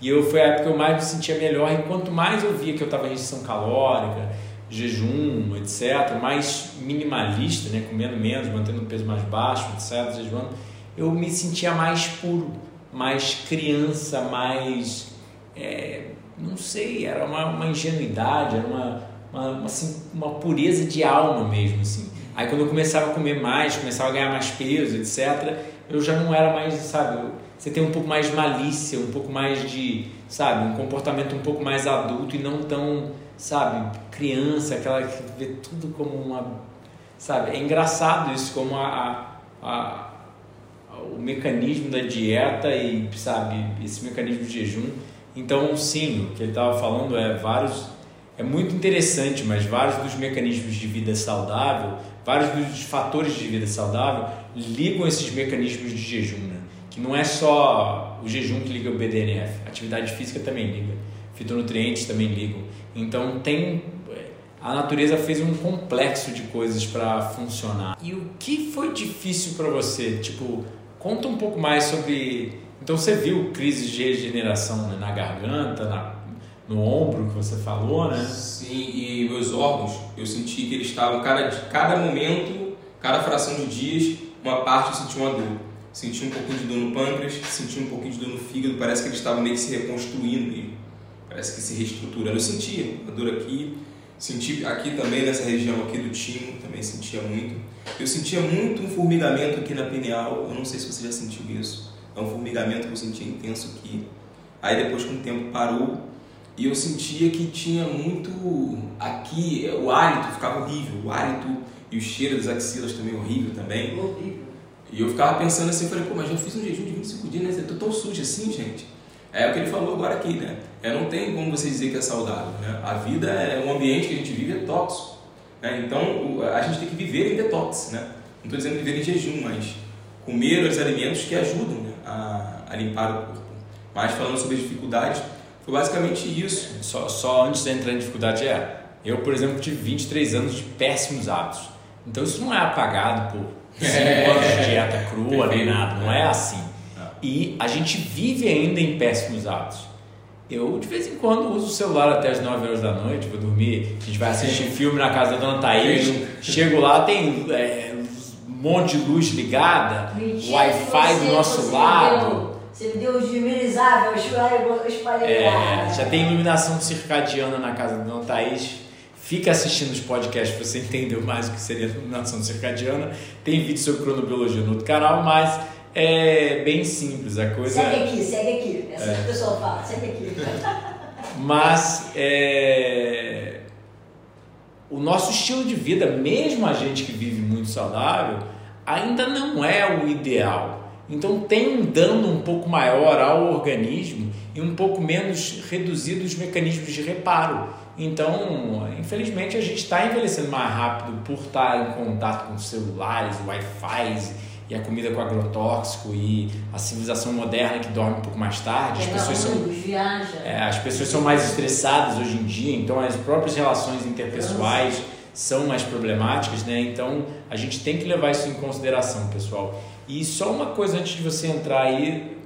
e eu foi a época que eu mais me sentia melhor, e quanto mais eu via que eu estava em restrição calórica, jejum, etc., mais minimalista, né, comendo menos, mantendo o peso mais baixo, etc., jejuando, eu me sentia mais puro, mais criança, mais. É, não sei, era uma, uma ingenuidade, era uma, uma, uma, assim, uma pureza de alma mesmo. Assim. Aí quando eu começava a comer mais, começava a ganhar mais peso, etc., eu já não era mais, sabe, você tem um pouco mais de malícia, um pouco mais de, sabe, um comportamento um pouco mais adulto e não tão sabe, criança, aquela que vê tudo como uma, sabe, é engraçado isso como a, a, a o mecanismo da dieta e, sabe, esse mecanismo de jejum. Então, sim, o que ele estava falando é vários, é muito interessante, mas vários dos mecanismos de vida saudável, vários dos fatores de vida saudável ligam esses mecanismos de jejum, né? Que não é só o jejum que liga o BDNF, atividade física também liga, fitonutrientes também ligam. Então tem a natureza fez um complexo de coisas para funcionar. E o que foi difícil para você? Tipo, conta um pouco mais sobre. Então você viu crise de regeneração né? na garganta, na, no ombro que você falou, né? Sim, e meus órgãos, eu senti que eles estavam cada cada momento, cada fração de dias, uma parte eu senti uma dor. Senti um pouquinho de dor no pâncreas, senti um pouquinho de dor no fígado, parece que eles estavam meio que se reconstruindo mesmo parece que se reestruturando. Eu sentia a dor aqui, senti aqui também nessa região aqui do timo, também sentia muito. Eu sentia muito um formigamento aqui na pineal, eu não sei se você já sentiu isso. É um formigamento que eu sentia intenso aqui. Aí depois com o tempo parou e eu sentia que tinha muito aqui, o hálito ficava horrível, o hálito e o cheiro das axilas também horrível também. Horrível. E eu ficava pensando assim, falei, pô, mas já fiz um jejum de 25 dias, né? Eu tô tão sujo assim, gente. É o que ele falou agora aqui, né? É, não tem como você dizer que é saudável. Né? A vida é um ambiente que a gente vive é tóxico. Né? Então, a gente tem que viver em detox. Né? Não estou dizendo viver em jejum, mas comer os alimentos que ajudam né? a, a limpar o corpo. Mas falando sobre as dificuldades, foi basicamente isso. Só, só antes de entrar em dificuldade é, eu, por exemplo, tive 23 anos de péssimos hábitos. Então isso não é apagado por *laughs* 5 é. anos de dieta crua nem nada, não é assim. E a gente vive ainda em péssimos hábitos. Eu, de vez em quando, uso o celular até as 9 horas da noite, vou dormir, a gente vai assistir filme na casa da dona Thaís, chego lá, tem é, um monte de luz ligada, Wi-Fi do nosso lado. Você me deu os diminizáveis, eu espalhei é, Já tem iluminação circadiana na casa da dona Thaís. Fica assistindo os podcasts para você entender mais o que seria iluminação circadiana. Tem vídeo sobre cronobiologia no outro canal, mas é bem simples a coisa. Segue aqui, segue aqui. Essa é. pessoa fala, segue aqui. *laughs* Mas é, o nosso estilo de vida, mesmo a gente que vive muito saudável, ainda não é o ideal. Então tem um dano um pouco maior ao organismo e um pouco menos reduzido os mecanismos de reparo. Então, infelizmente, a gente está envelhecendo mais rápido por estar em contato com celulares, Wi-Fi e a comida com agrotóxico e a civilização moderna que dorme um pouco mais tarde. As pessoas, são, viaja. É, as pessoas são mais estressadas hoje em dia, então as próprias relações interpessoais são mais problemáticas, né? Então a gente tem que levar isso em consideração, pessoal. E só uma coisa antes de você entrar aí.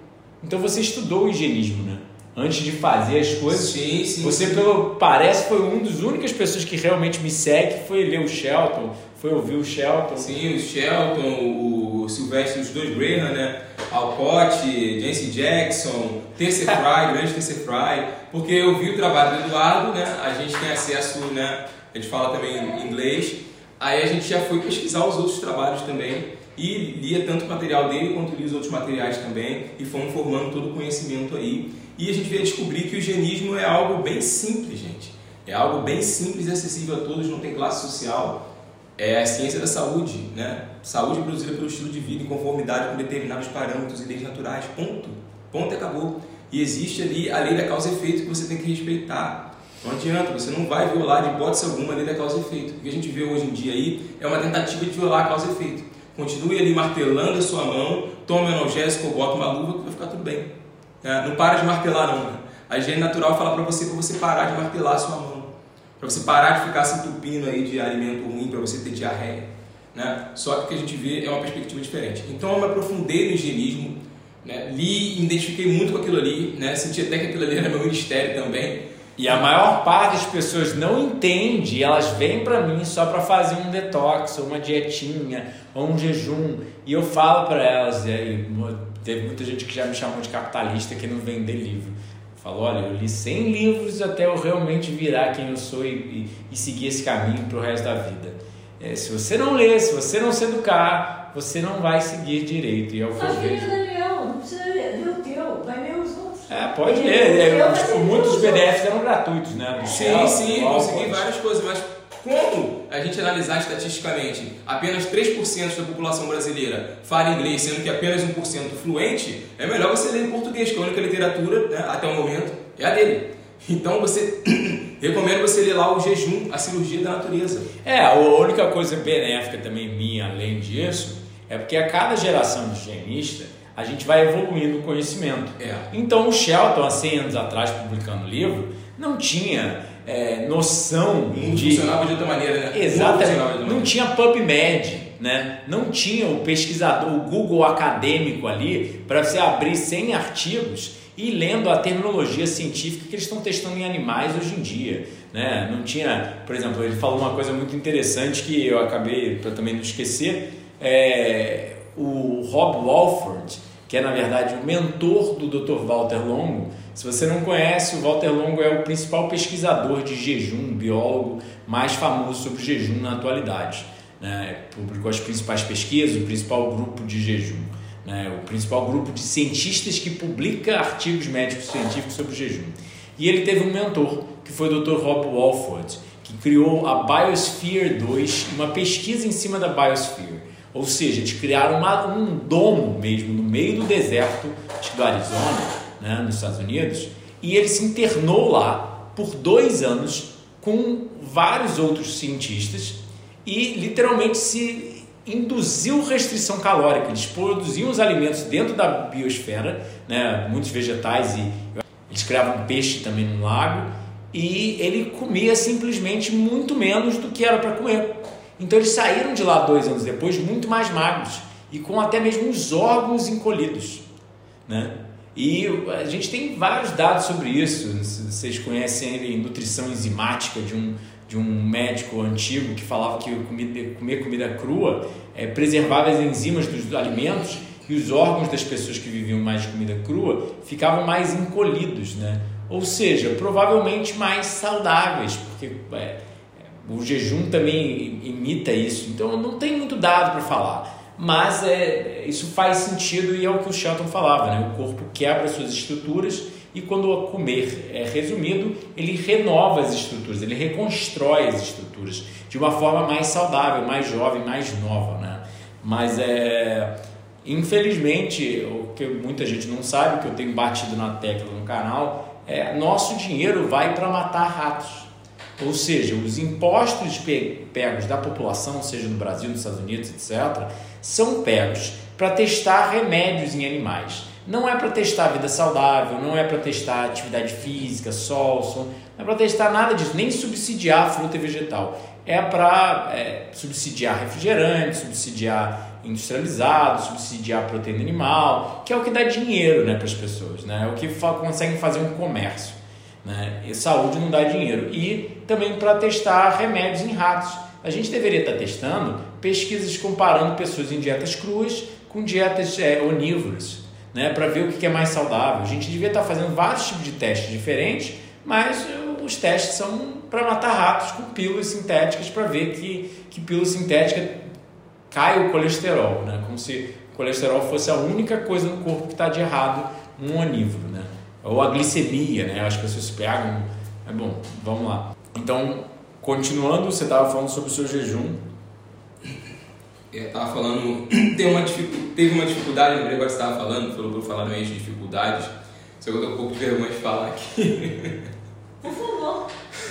Então você estudou o higienismo, né? Antes de fazer as coisas. Sim, sim. Você, sim. pelo parece, foi uma das únicas pessoas que realmente me segue, foi ler o Shelton, foi ouvir o Shelton. Sim, o Shelton, o Silvestre, os dois Graham, né? Alcott, Jancy Jackson, Tercer *laughs* Fry, grande Tercer Fry, porque eu vi o trabalho do Eduardo, né? A gente tem acesso, né? A gente fala também em inglês. Aí a gente já foi pesquisar os outros trabalhos também e lia tanto o material dele quanto lia os outros materiais também e fomos formando todo o conhecimento aí. E a gente veio descobrir que o higienismo é algo bem simples, gente. É algo bem simples e acessível a todos, não tem classe social. É a ciência da saúde, né? Saúde produzida pelo estilo de vida em conformidade com determinados parâmetros e leis naturais. Ponto. Ponto acabou. E existe ali a lei da causa e efeito que você tem que respeitar. Não adianta, você não vai violar de hipótese alguma a lei da causa e efeito. O que a gente vê hoje em dia aí é uma tentativa de violar a causa e efeito. Continue ali martelando a sua mão, tome um analgésico ou bota uma luva que vai ficar tudo bem. É, não para de martelar não. Né? A higiene natural fala para você para você parar de martelar a sua mão. Para você parar de ficar se entupindo aí de alimento ruim, para você ter diarreia. Né? Só que o que a gente vê é uma perspectiva diferente. Então eu me aprofundei no higienismo, né? li, identifiquei muito com aquilo ali, né? senti até que aquilo ali era meu ministério também. E a maior parte das pessoas não entende, elas vêm para mim só para fazer um detox, ou uma dietinha, ou um jejum. E eu falo para elas, e aí, teve muita gente que já me chamou de capitalista que não vende livro. Falou, olha, eu li 100 livros até eu realmente virar quem eu sou e, e, e seguir esse caminho para o resto da vida. É, se você não ler, se você não se educar, você não vai seguir direito. E é o que eu vejo. Daniel, não precisa ler o teu, vai ler os outros. É, pode ler. É, tipo, muitos PDFs eram gratuitos, né? sim, sim, consegui várias coisas, mas como a gente analisar estatisticamente apenas 3% da população brasileira fala inglês, sendo que apenas 1% fluente, é melhor você ler em português, que a única literatura, né, até o momento, é a dele. Então você *coughs* recomendo você ler lá o jejum, a cirurgia da natureza. É, a única coisa benéfica também minha, além disso, é porque a cada geração de higienista a gente vai evoluindo o conhecimento. É. Então o Shelton, há 100 anos atrás, publicando o livro, não tinha é, noção não de... funcionava de outra maneira, né? Exatamente. Não, não tinha PubMed, né? Não tinha o pesquisador, o Google acadêmico ali, para você abrir 100 artigos e lendo a terminologia científica que eles estão testando em animais hoje em dia. Né? Não tinha, por exemplo, ele falou uma coisa muito interessante que eu acabei, para também não esquecer, é, o Rob Walford, que é na verdade o mentor do Dr. Walter Longo. Se você não conhece, o Walter Longo é o principal pesquisador de jejum, biólogo mais famoso sobre jejum na atualidade. Né? Publicou as principais pesquisas, o principal grupo de jejum, né? o principal grupo de cientistas que publica artigos médicos científicos sobre jejum. E ele teve um mentor, que foi o Dr. Rob Walford, que criou a Biosphere 2, uma pesquisa em cima da Biosphere. Ou seja, eles criaram uma, um domo mesmo no meio do deserto do Arizona, né, nos Estados Unidos, e ele se internou lá por dois anos com vários outros cientistas e literalmente se induziu restrição calórica. Eles produziam os alimentos dentro da biosfera, né, muitos vegetais e eles criavam peixe também no lago e ele comia simplesmente muito menos do que era para comer. Então eles saíram de lá dois anos depois muito mais magros e com até mesmo os órgãos encolhidos, né? E a gente tem vários dados sobre isso. Vocês conhecem ele, nutrição enzimática de um, de um médico antigo que falava que comer, comer comida crua é, preservava as enzimas dos alimentos e os órgãos das pessoas que viviam mais de comida crua ficavam mais encolhidos, né? Ou seja, provavelmente mais saudáveis, porque é, o jejum também imita isso. Então não tem muito dado para falar mas é, isso faz sentido e é o que o Shelton falava, né? O corpo quebra suas estruturas e quando o comer é resumido, ele renova as estruturas, ele reconstrói as estruturas de uma forma mais saudável, mais jovem, mais nova, né? Mas é infelizmente, o que muita gente não sabe, que eu tenho batido na tecla no canal, é nosso dinheiro vai para matar ratos. Ou seja, os impostos pegos da população, seja no Brasil, nos Estados Unidos, etc., são pegos para testar remédios em animais. Não é para testar vida saudável, não é para testar atividade física, sol, sol não é para testar nada disso, nem subsidiar fruta e vegetal. É para é, subsidiar refrigerante, subsidiar industrializado, subsidiar proteína animal, que é o que dá dinheiro né, para as pessoas, né? é o que conseguem fazer um comércio. Né? E saúde não dá dinheiro. E também para testar remédios em ratos. A gente deveria estar testando pesquisas comparando pessoas em dietas cruas com dietas é, onívoras, né? para ver o que é mais saudável. A gente devia estar fazendo vários tipos de testes diferentes, mas os testes são para matar ratos com pílulas sintéticas para ver que, que pílula sintética cai o colesterol, né? como se o colesterol fosse a única coisa no corpo que está de errado num onívoro. Né? Ou a glicemia, né? As pessoas pegam. É bom, vamos lá. Então, continuando, você estava falando sobre o seu jejum. Eu estava falando, *clears throat* tem uma, teve uma dificuldade, agora você estava falando, falou para falar de dificuldades, só que eu tô um pouco de vergonha de falar aqui. *laughs* Por favor.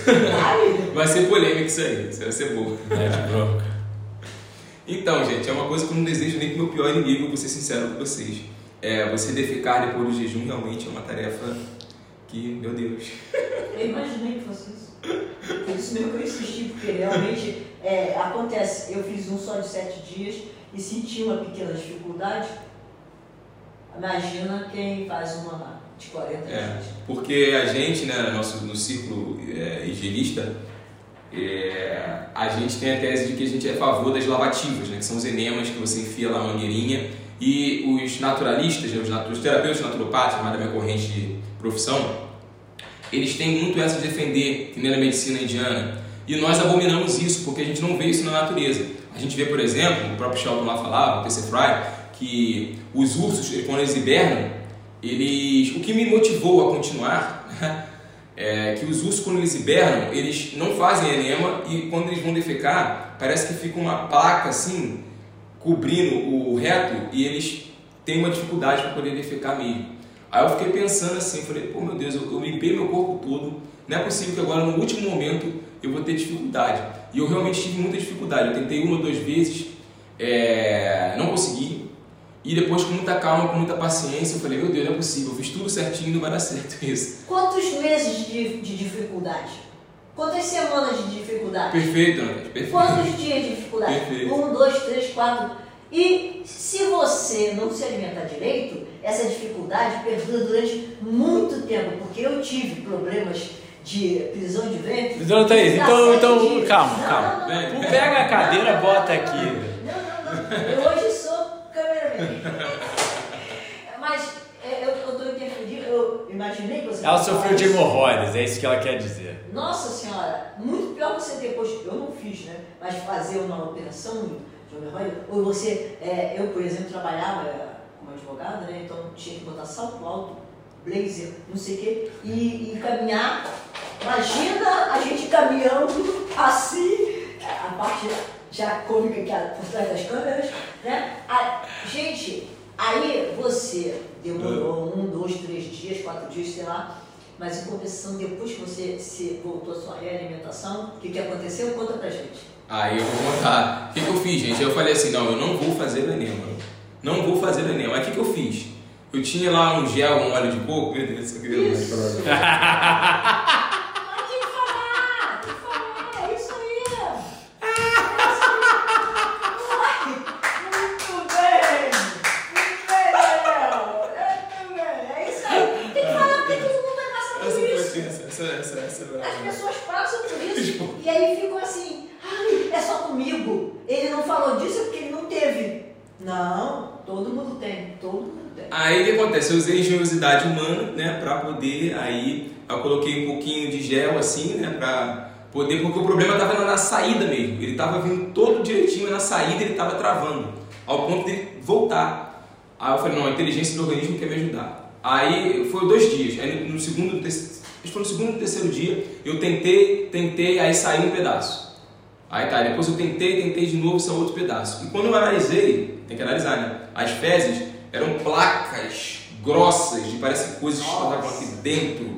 *laughs* vai ser polêmico isso aí, isso vai ser bom. É de bronca. Então, gente, é uma coisa que eu não desejo nem com o meu pior inimigo, vou ser sincero com vocês é, você defecar depois do jejum realmente é uma tarefa que, meu Deus. Eu imaginei que fosse isso. Por isso mesmo que eu insisti, porque realmente é, acontece. Eu fiz um só de sete dias e senti uma pequena dificuldade. Imagina quem faz uma de 40 é, dias. Porque a gente, né, nosso, no círculo é, higienista, é, a gente tem a tese de que a gente é a favor das lavativas, né, que são os enemas que você enfia lá na mangueirinha e os naturalistas, os, os terapeutas naturopatas, mais da minha corrente de profissão, eles têm muito essa de defender, que nem na medicina indiana. E nós abominamos isso, porque a gente não vê isso na natureza. A gente vê, por exemplo, o próprio Sheldon lá falava, o T.C. Fry, que os ursos, quando eles hibernam, eles... o que me motivou a continuar *laughs* é que os ursos, quando eles hibernam, eles não fazem enema e quando eles vão defecar, parece que fica uma placa assim, cobrindo o reto e eles têm uma dificuldade para poder defecar mesmo. Aí eu fiquei pensando assim, falei, pô meu Deus, eu, limpei meu corpo todo, não é possível que agora no último momento eu vou ter dificuldade. E eu realmente tive muita dificuldade, eu tentei uma ou duas vezes, é, não consegui. E depois com muita calma, com muita paciência, eu falei, meu Deus, não é possível, eu fiz tudo certinho, não vai dar certo *laughs* isso. Quantos meses de, de dificuldade? Quantas semanas de dificuldade? Perfeito, Ana, perfeito. Quantos dias de dificuldade? Perfeito. Um, dois, três, quatro. E se você não se alimentar direito, essa dificuldade perdura durante muito tempo, porque eu tive problemas de prisão de ventre. Então, então, então calma, não, calma. Não, não, Pega a cadeira, bota aqui. Não, não, não. Eu hoje sou cameraman. Mas é, eu, eu tô interferindo, eu imaginei que você. Ela sofreu de hemorroidas, é isso que ela quer dizer. Nossa senhora, muito pior que você depois, eu não fiz, né? Mas fazer uma operação de hemorroida, ou você, é, eu por exemplo trabalhava é, como advogada, né? Então tinha que botar salto alto, blazer, não sei o quê, e, e caminhar. Imagina a gente caminhando assim, a parte já cômica que é por trás das câmeras, né? A, gente, aí você demorou um, dois, três dias, quatro dias, sei lá, Mas em compensação, depois que você se voltou à sua realimentação, o que, que aconteceu? Conta pra gente. Aí eu vou contar. O que, que eu fiz, gente? Eu falei assim, não, eu não vou fazer o Enem, mano. Não vou fazer o Enem. Mas o que, que eu fiz? Eu tinha lá um gel, um óleo de coco. Meu Deus, eu queria Isso. *laughs* *laughs* falar. Mas tem que falar! Tem que falar! É isso aí! É isso aí! Muito bem! Muito bem, Daniel! Muito bem! É isso aí! Tem que falar porque todo mundo vai passar por Essa foi isso! tensa, essa, essa, essa, As pessoas passam por isso e aí ficam assim, ai, é só comigo. Ele não falou disso porque ele não teve. Não, todo mundo tem, todo mundo tem. Aí o que acontece? Eu usei engenhosidade humana, né, pra poder, aí eu coloquei um pouquinho de gel assim, né, pra poder, porque o problema tava na, saída mesmo. Ele tava vindo todo direitinho na saída, ele tava travando, ao ponto de voltar. Aí eu falei, não, a inteligência do organismo quer me ajudar. Aí foi dois dias, aí no, segundo, acho que foi no segundo ou terceiro dia, eu tentei, tentei, aí saiu um pedaço. Aí tá, depois eu tentei, tentei de novo, saiu outro pedaço. E quando eu analisei, tem que analisar, né? As fezes eram placas grossas, de parece coisas que estavam aqui dentro,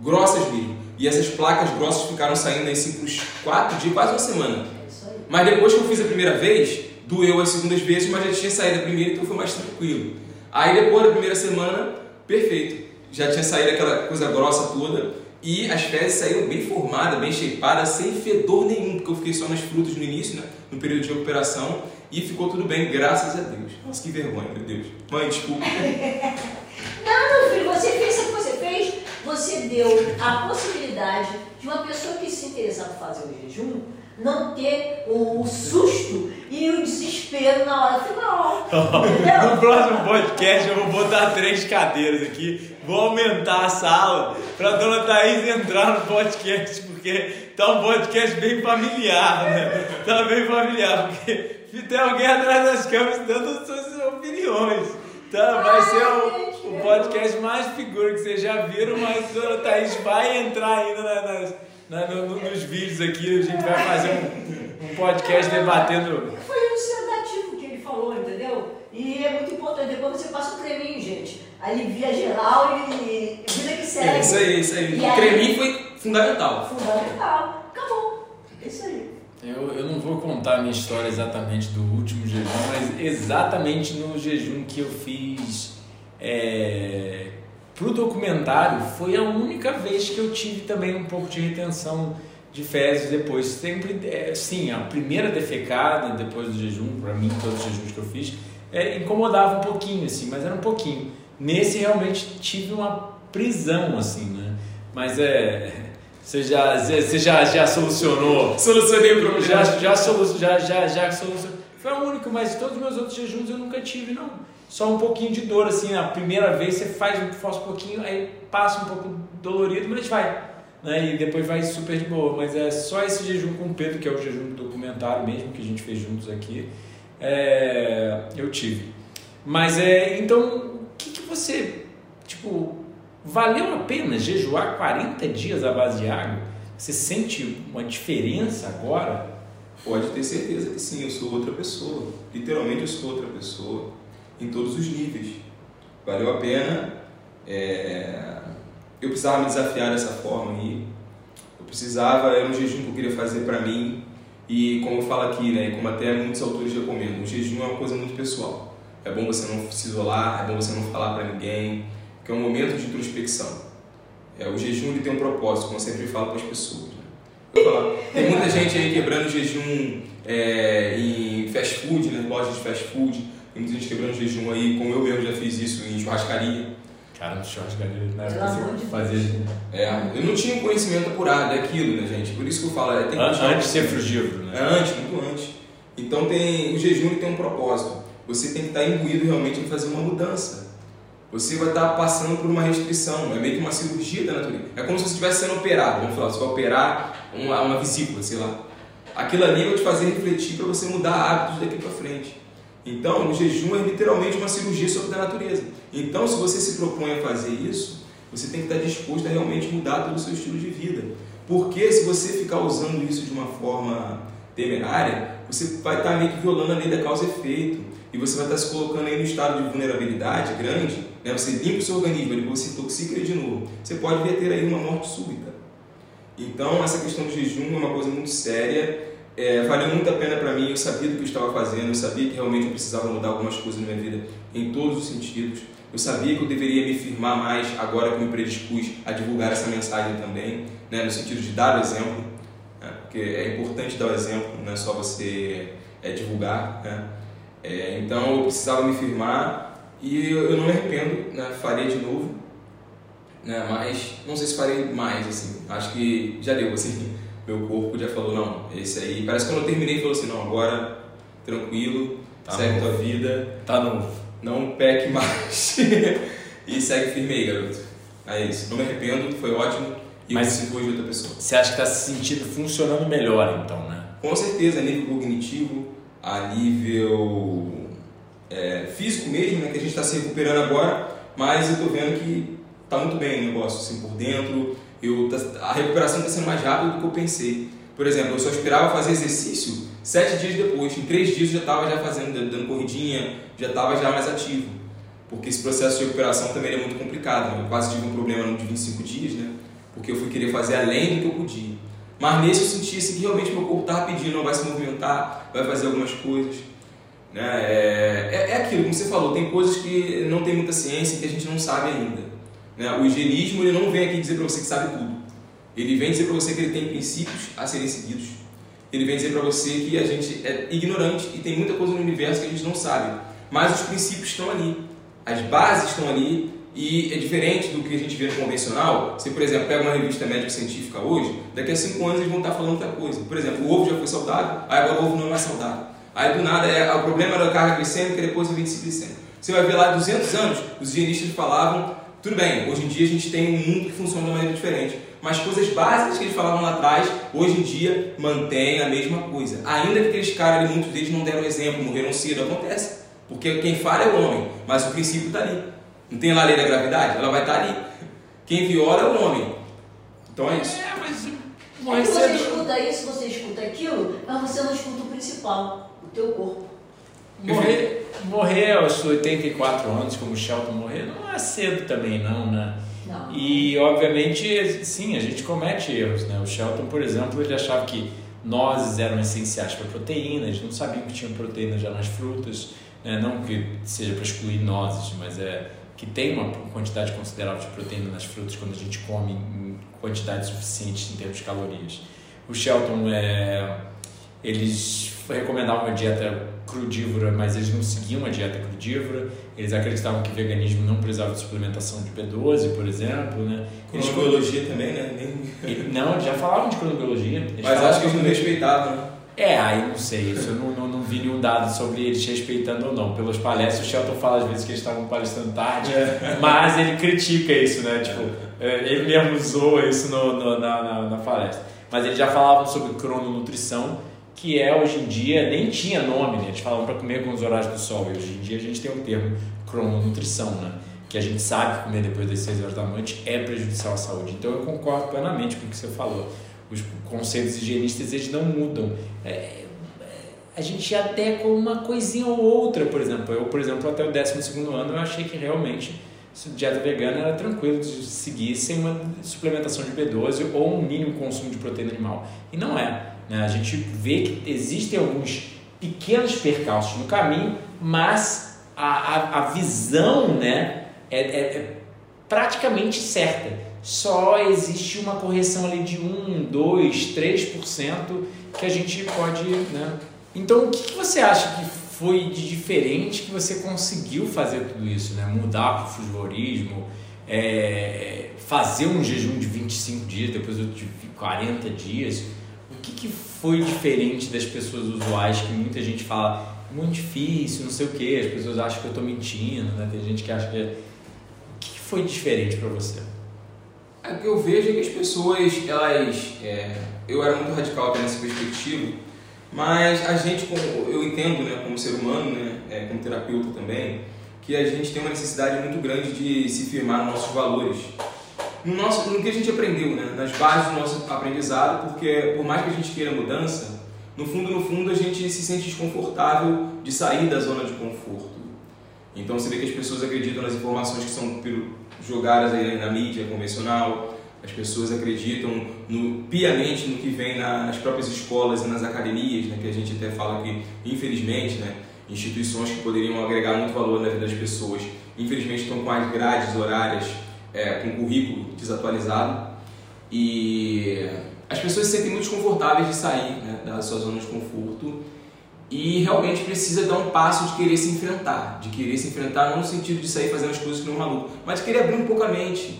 grossas mesmo. E essas placas grossas ficaram saindo assim por uns quatro dias, quase uma semana. É aí. Mas depois que eu fiz a primeira vez, doeu as segundas vezes, mas já tinha saído a primeira, então foi mais tranquilo. Aí depois da primeira semana, perfeito. Já tinha saído aquela coisa grossa toda. E as fezes saíram bem formadas, bem shapeadas, sem fedor nenhum, porque eu fiquei só nas frutas no início, né? No período de recuperação. E ficou tudo bem, graças a Deus. Nossa, que vergonha, meu Deus. Mãe, desculpa. *laughs* Não, meu filho, você fez o que você fez, você deu a possibilidade de uma pessoa que se interessar por fazer o jejum não ter o susto e o desespero na hora final. *laughs* No próximo podcast eu vou botar três cadeiras aqui, vou aumentar a sala pra dona Thaís entrar no podcast, porque tá um podcast bem familiar, né? Tá bem familiar, porque tem alguém atrás das câmeras dando suas opiniões. Tá, vai ser o, o podcast mais figura que vocês já viram, mas a dona Thaís vai entrar ainda na- nas, na- no- no- nos vídeos aqui, a gente vai fazer um, um podcast debatendo Foi um sedativo que ele falou, entendeu? E é muito importante. Depois você passa o creminho, gente. Alivia geral e vida que segue. É isso aí, isso aí. E O creminho foi fundamental. Fundamental. Acabou. É isso aí. Eu, eu não vou contar a minha história exatamente do último jejum, mas exatamente no jejum que eu fiz é, pro documentário foi a única vez que eu tive também um pouco de retenção de fezes depois. Sempre, é, sim, a primeira defecada depois do jejum, para mim, todos os jejuns que eu fiz, é, incomodava um pouquinho, assim, mas era um pouquinho. Nesse realmente tive uma prisão, assim, né? Mas é. Você já, você já, já solucionou Solucionei o problema. já, já, solu- já, já, já solucionou. Foi o único, mas todos os meus outros jejuns eu nunca tive, não. Só um pouquinho de dor, assim, a primeira vez você faz, faz um pouquinho, aí passa um pouco dolorido, mas vai. Né? E depois vai super de boa. Mas é só esse jejum com o Pedro, que é o jejum do documentário mesmo, que a gente fez juntos aqui, é, eu tive. Mas é, então, o que, que você, tipo, valeu a pena jejuar 40 dias à base de água? Você sente uma diferença agora? Pode ter certeza que sim, eu sou outra pessoa. Literalmente eu sou outra pessoa. Em todos os níveis. Valeu a pena. é, Eu precisava me desafiar dessa forma aí. Eu precisava, era um jejum que eu queria fazer para mim. E como eu falo aqui, né, como até muitos autores recomendam, o jejum é uma coisa muito pessoal. É bom você não se isolar, é bom você não falar para ninguém, porque é um momento de introspecção. É, o jejum ele tem um propósito, como eu sempre falo para as pessoas. Né? Falar, tem muita gente aí quebrando jejum é, em fast food, né, lojas de fast food, tem muita gente quebrando jejum aí, como eu mesmo já fiz isso em churrascaria. Cara, churrascaria, né? Amor de Você fazer... É, eu não tinha conhecimento apurado daquilo, né, gente? Por isso que eu falo, é, tem que Antes de ser frugívoro, É né? antes, muito antes. Então tem, o jejum ele tem um propósito. Você tem que estar imbuído realmente em fazer uma mudança. Você vai estar passando por uma restrição, é meio que uma cirurgia da natureza. É como se você estivesse sendo operado. Vamos falar, você vai operar uma, uma vesícula, sei lá. Aquilo ali vai te fazer refletir para você mudar hábitos daqui para frente. Então, o jejum é literalmente uma cirurgia sobre a natureza. Então, se você se propõe a fazer isso, você tem que estar disposto a realmente mudar todo o seu estilo de vida. Porque se você ficar usando isso de uma forma temerária, você vai estar meio que violando a lei da causa e efeito. E você vai estar se colocando aí no estado de vulnerabilidade grande né, você limpa o seu organismo, depois você intoxica ele de novo, você pode ter aí uma morte súbita. Então, essa questão do jejum é uma coisa muito séria. É, valeu muito a pena para mim, eu sabia do que eu estava fazendo, eu sabia que realmente eu precisava mudar algumas coisas na minha vida, em todos os sentidos. Eu sabia que eu deveria me firmar mais agora que eu me predispus a divulgar essa mensagem também, né, no sentido de dar o exemplo, né, porque é importante dar o exemplo, não é só você é, divulgar. Né. É, então eu precisava me firmar e eu, eu não me arrependo, né, farei de novo, né, mas não sei se farei mais, assim, acho que já deu, assim, *laughs* meu corpo já falou, não, esse aí, parece que quando eu terminei falou assim, não, agora tranquilo, tá segue novo. tua vida, tá novo, não peque mais. *laughs* E segue firme aí, garoto. É isso, não me arrependo, foi ótimo. E Mas sinto hoje outra pessoa. Você acha que está se sentindo funcionando melhor então, né? Com certeza, a nível cognitivo, a nível é, físico mesmo, né, que a gente está se recuperando agora, mas eu estou vendo que está muito bem o negócio, assim, por dentro, eu, tá, a recuperação está sendo mais rápida do que eu pensei. Por exemplo, eu só esperava fazer exercício sete dias depois, em três dias eu já estava já fazendo, dando corridinha, já estava já mais ativo. Porque esse processo de recuperação também é muito complicado. Né? Eu quase tive um problema de 25 dias, né? Porque eu fui querer fazer além do que eu podia. Mas nesse eu senti assim, que realmente meu corpo estava pedindo, não vai se movimentar, vai fazer algumas coisas. Né? É, é, é, aquilo, como você falou, tem coisas que não tem muita ciência que a gente não sabe ainda. Né? O higienismo ele não vem aqui dizer para você que sabe tudo. Ele vem dizer para você que ele tem princípios a serem seguidos. Ele vem dizer para você que a gente é ignorante e tem muita coisa no universo que a gente não sabe. Mas os princípios estão ali, as bases estão ali e é diferente do que a gente vê no convencional. Se, por exemplo, pega uma revista médica científica hoje, daqui a cinco anos eles vão estar falando outra coisa. Por exemplo, o ovo já foi saudável, agora o ovo não é mais saudável. Aí do nada é, o problema era a carga glicêmica, depois o índice glicêmico. Você vai ver lá 200 anos, os higienistas falavam, tudo bem, hoje em dia a gente tem um mundo que funciona de uma maneira diferente, mas coisas básicas que eles falavam lá atrás, hoje em dia mantém a mesma coisa. Ainda que aqueles caras, muitos deles não deram exemplo, morreram cedo, acontece. Porque quem fala é o homem, mas o princípio está ali. Não tem lá a lei da gravidade? Ela vai estar tá ali. Quem viola é o homem. Então é isso. É, mas, mas é você escuta isso, você escuta aquilo, mas você não escuta o principal, teu corpo. Morrer, morrer aos 84 anos, como o Shelton morrer, não é cedo também, não, né? Não. E, obviamente, sim, a gente comete erros, né? O Shelton, por exemplo, ele achava que nozes eram essenciais para proteína, eles não sabiam que tinha proteína já nas frutas, né? não que seja para excluir nozes, mas é que tem uma quantidade considerável de proteína nas frutas quando a gente come em quantidades suficientes em termos de calorias. O Shelton, é, eles recomendavam uma dieta crudívora, mas eles não seguiam a dieta crudívora. Eles acreditavam que veganismo não precisava de suplementação de B12, por exemplo, né? Eles cronobiologia também, né? Nem... Não, já falavam de cronobiologia. Mas acho que eles não respeitavam, né? É, aí não sei, isso eu não, não, não, vi nenhum dado sobre eles respeitando ou não. Pelas palestras, o Shelton fala às vezes que eles estavam palestrando tarde, é. mas ele critica isso, né? Tipo, é, ele mesmo usou isso no, no, na, na, na, palestra. Mas eles já falavam sobre crononutrição, que é hoje em dia, nem tinha nome, né? Eles falavam para comer com os horários do sol, e hoje em dia a gente tem um termo crononutrição, né? Que a gente sabe que comer depois das 6 horas da noite é prejudicial à saúde. Então eu concordo plenamente com o que você falou os conceitos higienistas eles não mudam. É, é, a gente adequa uma coisinha ou outra, por exemplo. Eu, por exemplo, até o 12 ano eu achei que realmente dieta vegana era tranquilo de seguir sem uma suplementação de B12 ou um mínimo consumo de proteína animal. E não é. Né? A gente vê que existem alguns pequenos percalços no caminho, mas a, a, a visão né, é, é, é praticamente certa só existe uma correção ali de 1, 2, 3% que a gente pode. Né? Então, o que, que você acha que foi de diferente que você conseguiu fazer tudo isso? Né? Mudar para o fujorismo, é, fazer um jejum de 25 dias, depois de 40 dias. O que, que foi diferente das pessoas usuais que muita gente fala muito difícil, não sei o que, as pessoas acham que eu estou mentindo, né? tem gente que acha que. É... O que, que foi diferente para você? É, o que eu vejo é que as pessoas, elas. É, eu era muito radical nessa perspectiva, mas a gente, eu entendo, né, como ser humano, né, é, como terapeuta também, que a gente tem uma necessidade muito grande de se firmar nos nossos valores. No, nosso, no que a gente aprendeu, né, nas bases do nosso aprendizado, porque por mais que a gente queira mudança, no fundo, no fundo, a gente se sente desconfortável de sair da zona de conforto. Então você vê que as pessoas acreditam nas informações que são jogadas aí na mídia convencional, as pessoas acreditam no, piamente no que vem nas próprias escolas e nas academias, né, que a gente até fala que, infelizmente, né, instituições que poderiam agregar muito valor na vida das pessoas, infelizmente estão com as grades horárias, é, com currículo desatualizado e as pessoas se sentem muito desconfortáveis de sair né, da sua zona de conforto e realmente precisa dar um passo de querer se enfrentar, de querer se enfrentar não no sentido de sair fazendo as coisas que não é maluco, mas de querer abrir um pouco a mente.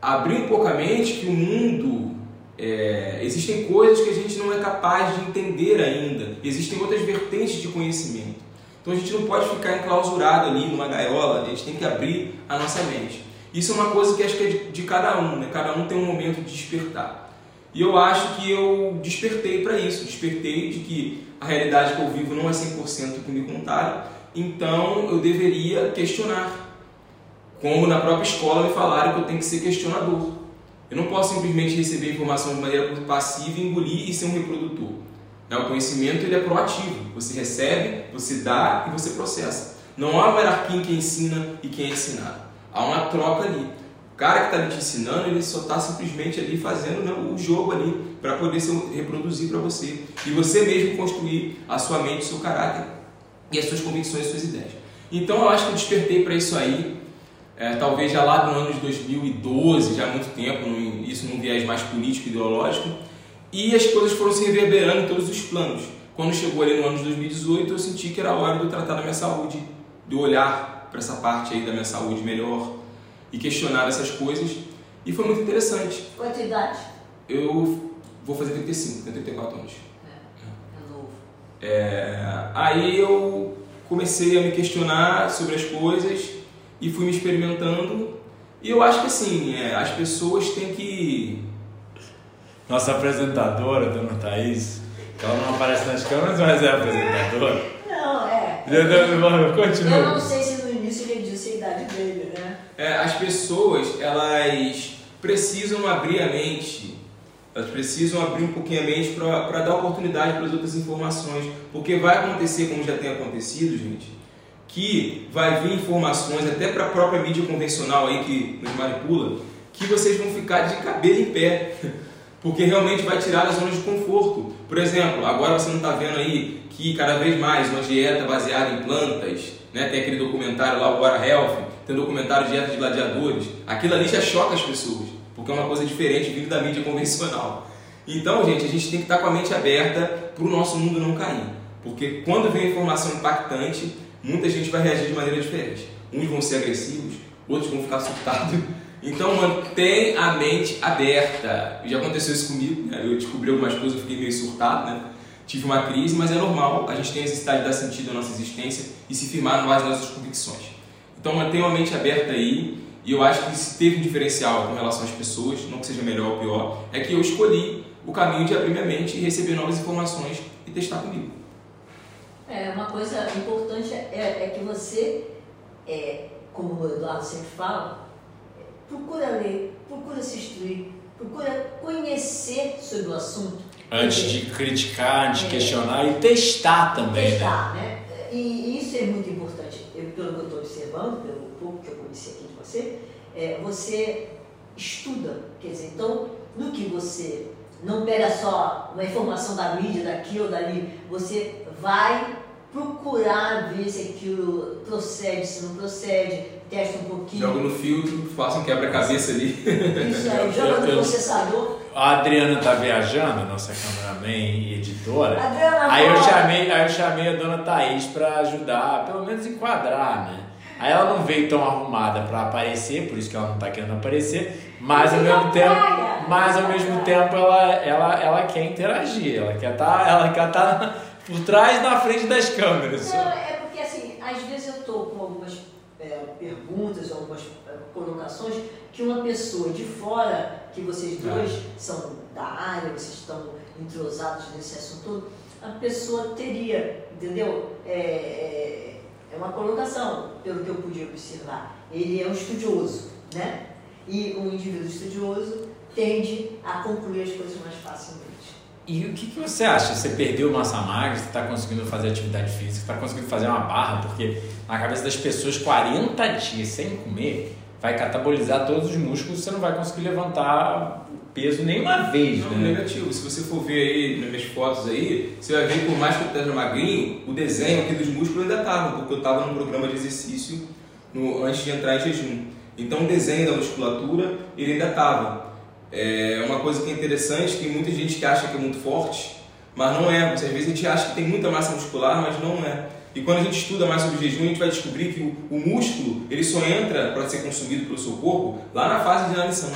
Abrir um pouco a mente que o mundo é, existem coisas que a gente não é capaz de entender ainda, existem outras vertentes de conhecimento. Então a gente não pode ficar enclausurado ali numa gaiola, a gente tem que abrir a nossa mente. Isso é uma coisa que acho que é de, de cada um, né? cada um tem um momento de despertar. E eu acho que eu despertei para isso, despertei de que a realidade que eu vivo não é 100% que me contaram, então eu deveria questionar. Como na própria escola me falaram que eu tenho que ser questionador. Eu não posso simplesmente receber informação de maneira passiva, engolir e ser um reprodutor. Né, o conhecimento ele é proativo. Você recebe, você dá e você processa. Não há uma hierarquia em quem ensina e quem é ensinado. Há uma troca ali. O cara que está te ensinando, ele só está simplesmente ali fazendo né, o jogo ali para poder se reproduzir para você. E você mesmo construir a sua mente, o seu caráter e as suas convicções, as suas ideias. Então eu acho que eu despertei para isso aí é, talvez já lá no ano de 2012, já há muito tempo, isso num viés mais político e ideológico, e as coisas foram se reverberando em todos os planos. Quando chegou ali no ano de 2018, eu senti que era hora de eu tratar da minha saúde, de olhar para essa parte aí da minha saúde melhor e questionar essas coisas, e foi muito interessante. Qual a idade? Eu vou fazer 35, tenho 34 anos. É, é novo. É, aí eu comecei a me questionar sobre as coisas e fui me experimentando. E eu acho que assim, é, as pessoas têm que. Nossa apresentadora, dona Thaís, ela não aparece nas câmeras, mas é apresentadora. Não, é. Continua. Eu não sei se no início ele disse a idade dele, né? É, as pessoas, elas precisam abrir a mente, elas precisam abrir um pouquinho a mente para dar oportunidade para as outras informações. Porque vai acontecer, como já tem acontecido, gente, que vai vir informações até para a própria mídia convencional aí que nos manipula, que vocês vão ficar de cabelo em pé, *laughs* porque realmente vai tirar da zona de conforto. Por exemplo, agora você não está vendo aí que cada vez mais uma dieta baseada em plantas, né? tem aquele documentário lá, o Water Health, tem um documentário Dieta de Gladiadores, aquilo ali já choca as pessoas, porque é uma coisa diferente vindo da mídia convencional. Então, gente, a gente tem que estar com a mente aberta para o nosso mundo não cair. Porque quando vem informação impactante, muita gente vai reagir de maneira diferente. Uns vão ser agressivos, outros vão ficar surtados. Então mantém a mente aberta. Já aconteceu isso comigo, né? eu descobri algumas coisas, eu fiquei meio surtado, né? tive uma crise, mas é normal, a gente tem a necessidade de dar sentido à nossa existência e se firmar nas nossas convicções. Então mantenha a mente aberta aí, e eu acho que se teve um diferencial com relação às pessoas, não que seja melhor ou pior, é que eu escolhi o caminho de abrir minha mente e receber novas informações e testar comigo. É, uma coisa importante é, é que você, é, como o Eduardo sempre fala, procura ler, procura se instruir, procura conhecer sobre o assunto. Antes de criticar, de é, questionar e testar também. Né? Testar, né? né? E, e, isso é muito importante. Eu, pelo que eu estou observando, pelo pouco que eu conheci aqui de você, é, você estuda. Quer dizer, então, no que você não pega só uma informação da mídia, daqui ou dali, você vai procurar ver se aquilo procede, se não procede, testa um pouquinho. Joga no filtro, faça um quebra-cabeça ali. Isso aí, *laughs* joga no processador. A Adriana tá viajando, nossa cameraman e editora. Adriana, aí eu chamei, aí eu chamei a dona Thaís para ajudar, pelo menos enquadrar, né? Aí ela não veio tão arrumada para aparecer, por isso que ela não tá querendo aparecer, mas ao mesmo tempo, mas ao mesmo tempo ela, ela, ela quer interagir, ela quer tá, ela quer tá por trás na frente das câmeras. Não, é porque assim, às vezes eu estou com algumas é, perguntas, algumas é, colocações que uma pessoa de fora, que vocês é. dois são da área, vocês estão entrosados nesse assunto todo, a pessoa teria, entendeu? É, é, é uma colocação, pelo que eu podia observar. Ele é um estudioso, né? E um indivíduo estudioso tende a concluir as coisas mais facilmente. E o que, que você acha? Você perdeu massa magra, você está conseguindo fazer atividade física, está conseguindo fazer uma barra, porque na cabeça das pessoas 40 dias sem comer vai catabolizar todos os músculos, você não vai conseguir levantar peso nenhuma vez, Não, né? negativo. Se você for ver aí nas minhas fotos aí, você vai ver que por mais que eu esteja magrinho, o desenho aqui dos músculos ainda estava, porque eu estava num programa de exercício no, antes de entrar em jejum. Então o desenho da musculatura, ele ainda estava. É uma coisa que é interessante, que muita gente que acha que é muito forte, mas não é. Às vezes a gente acha que tem muita massa muscular, mas não é. E quando a gente estuda mais sobre jejum, a gente vai descobrir que o, músculo ele só entra para ser consumido pelo seu corpo lá na fase de inanição.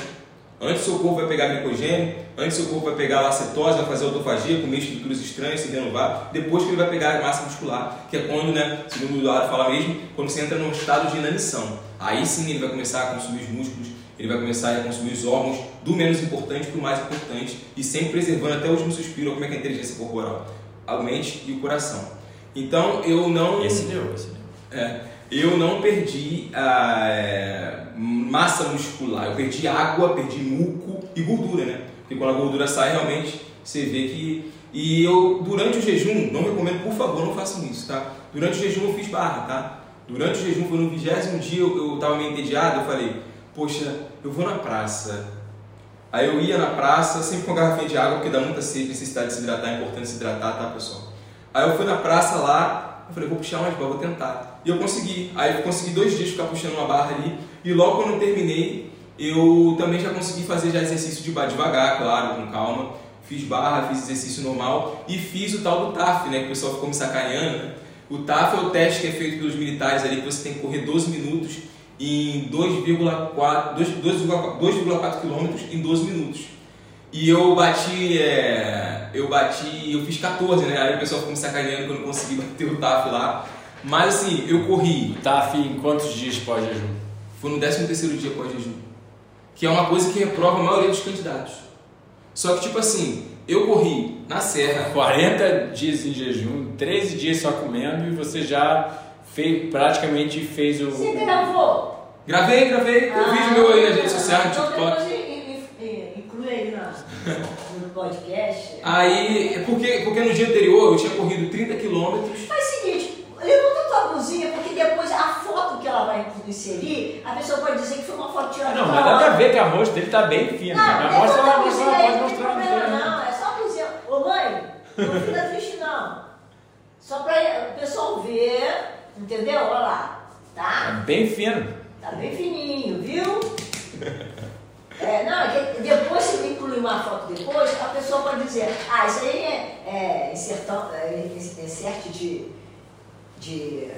Antes o seu corpo vai pegar glicogênio, antes o seu corpo vai pegar a acetose, vai fazer autofagia, comer estruturas estranhas, se renovar, depois que ele vai pegar a massa muscular, que é quando, né, segundo o Eduardo fala mesmo, quando você entra no estado de inanição. Aí sim ele vai começar a consumir os músculos, ele vai começar a consumir os órgãos do menos importante para o mais importante e sempre preservando até o último suspiro, como é que é a inteligência corporal, a mente e o coração. Então eu não. Esse deu, esse deu. É, eu não perdi a é, massa muscular, eu perdi água, perdi muco e gordura, né? Porque quando a gordura sai, realmente você vê que. E eu, durante o jejum, não recomendo, por favor, não façam isso, tá? Durante o jejum eu fiz barra, tá? Durante o jejum, foi no vigésimo dia, eu, eu tava meio entediado, eu falei, poxa, eu vou na praça. Aí eu ia na praça, sempre com a garrafinha de água, porque dá muita sede, necessidade de se hidratar, é importante se hidratar, tá, pessoal? Aí eu fui na praça lá, eu falei, vou puxar mais vou tentar. E eu consegui. Aí eu consegui dois dias ficar puxando uma barra ali. E logo quando eu terminei, eu também já consegui fazer já exercício de devagar, claro, com calma. Fiz barra, fiz exercício normal e fiz o tal do TAF, né? Que o pessoal ficou me sacaneando. Né? O TAF é o teste que é feito pelos militares ali, que você tem que correr 12 minutos em 2,4 km em 12 minutos. E eu bati, é, eu bati, eu fiz 14, né? Aí o pessoal ficou me sacaneando que eu não consegui *laughs* bater o TAF lá. Mas assim, eu corri. TAF em quantos dias pós-jejum? Foi no 13 terceiro dia pós-jejum. Que é uma coisa que reprova a maioria dos candidatos. Só que tipo assim, eu corri na serra. 40 dias em jejum, 13 dias só comendo e você já fez, praticamente fez o... Você gravou? Gravei, gravei. Tem um vídeo meu aí nas redes sociais, no então TikTok. inclui aí no podcast. Aí, porque, porque no dia anterior eu tinha corrido 30 quilômetros. Faz o seguinte, levanta tua blusinha, porque depois a foto que ela vai inserir, a pessoa pode dizer que foi uma foto tirada Não, na mas dá pra ver que a rosto dele tá bem fino. Não, né? Mostra a mostra aí, pode não tem mostrar. problema não tem- não, é só a blusinha. Ô mãe, não fica triste não. Só pra o pessoal ver, entendeu? Olha lá, Tá tá? bem fino. Tá bem fininho, viu? É, não, é que depois se incluir uma foto depois, a pessoa pode dizer, ah, isso aí é, é, insertão, é insert de, de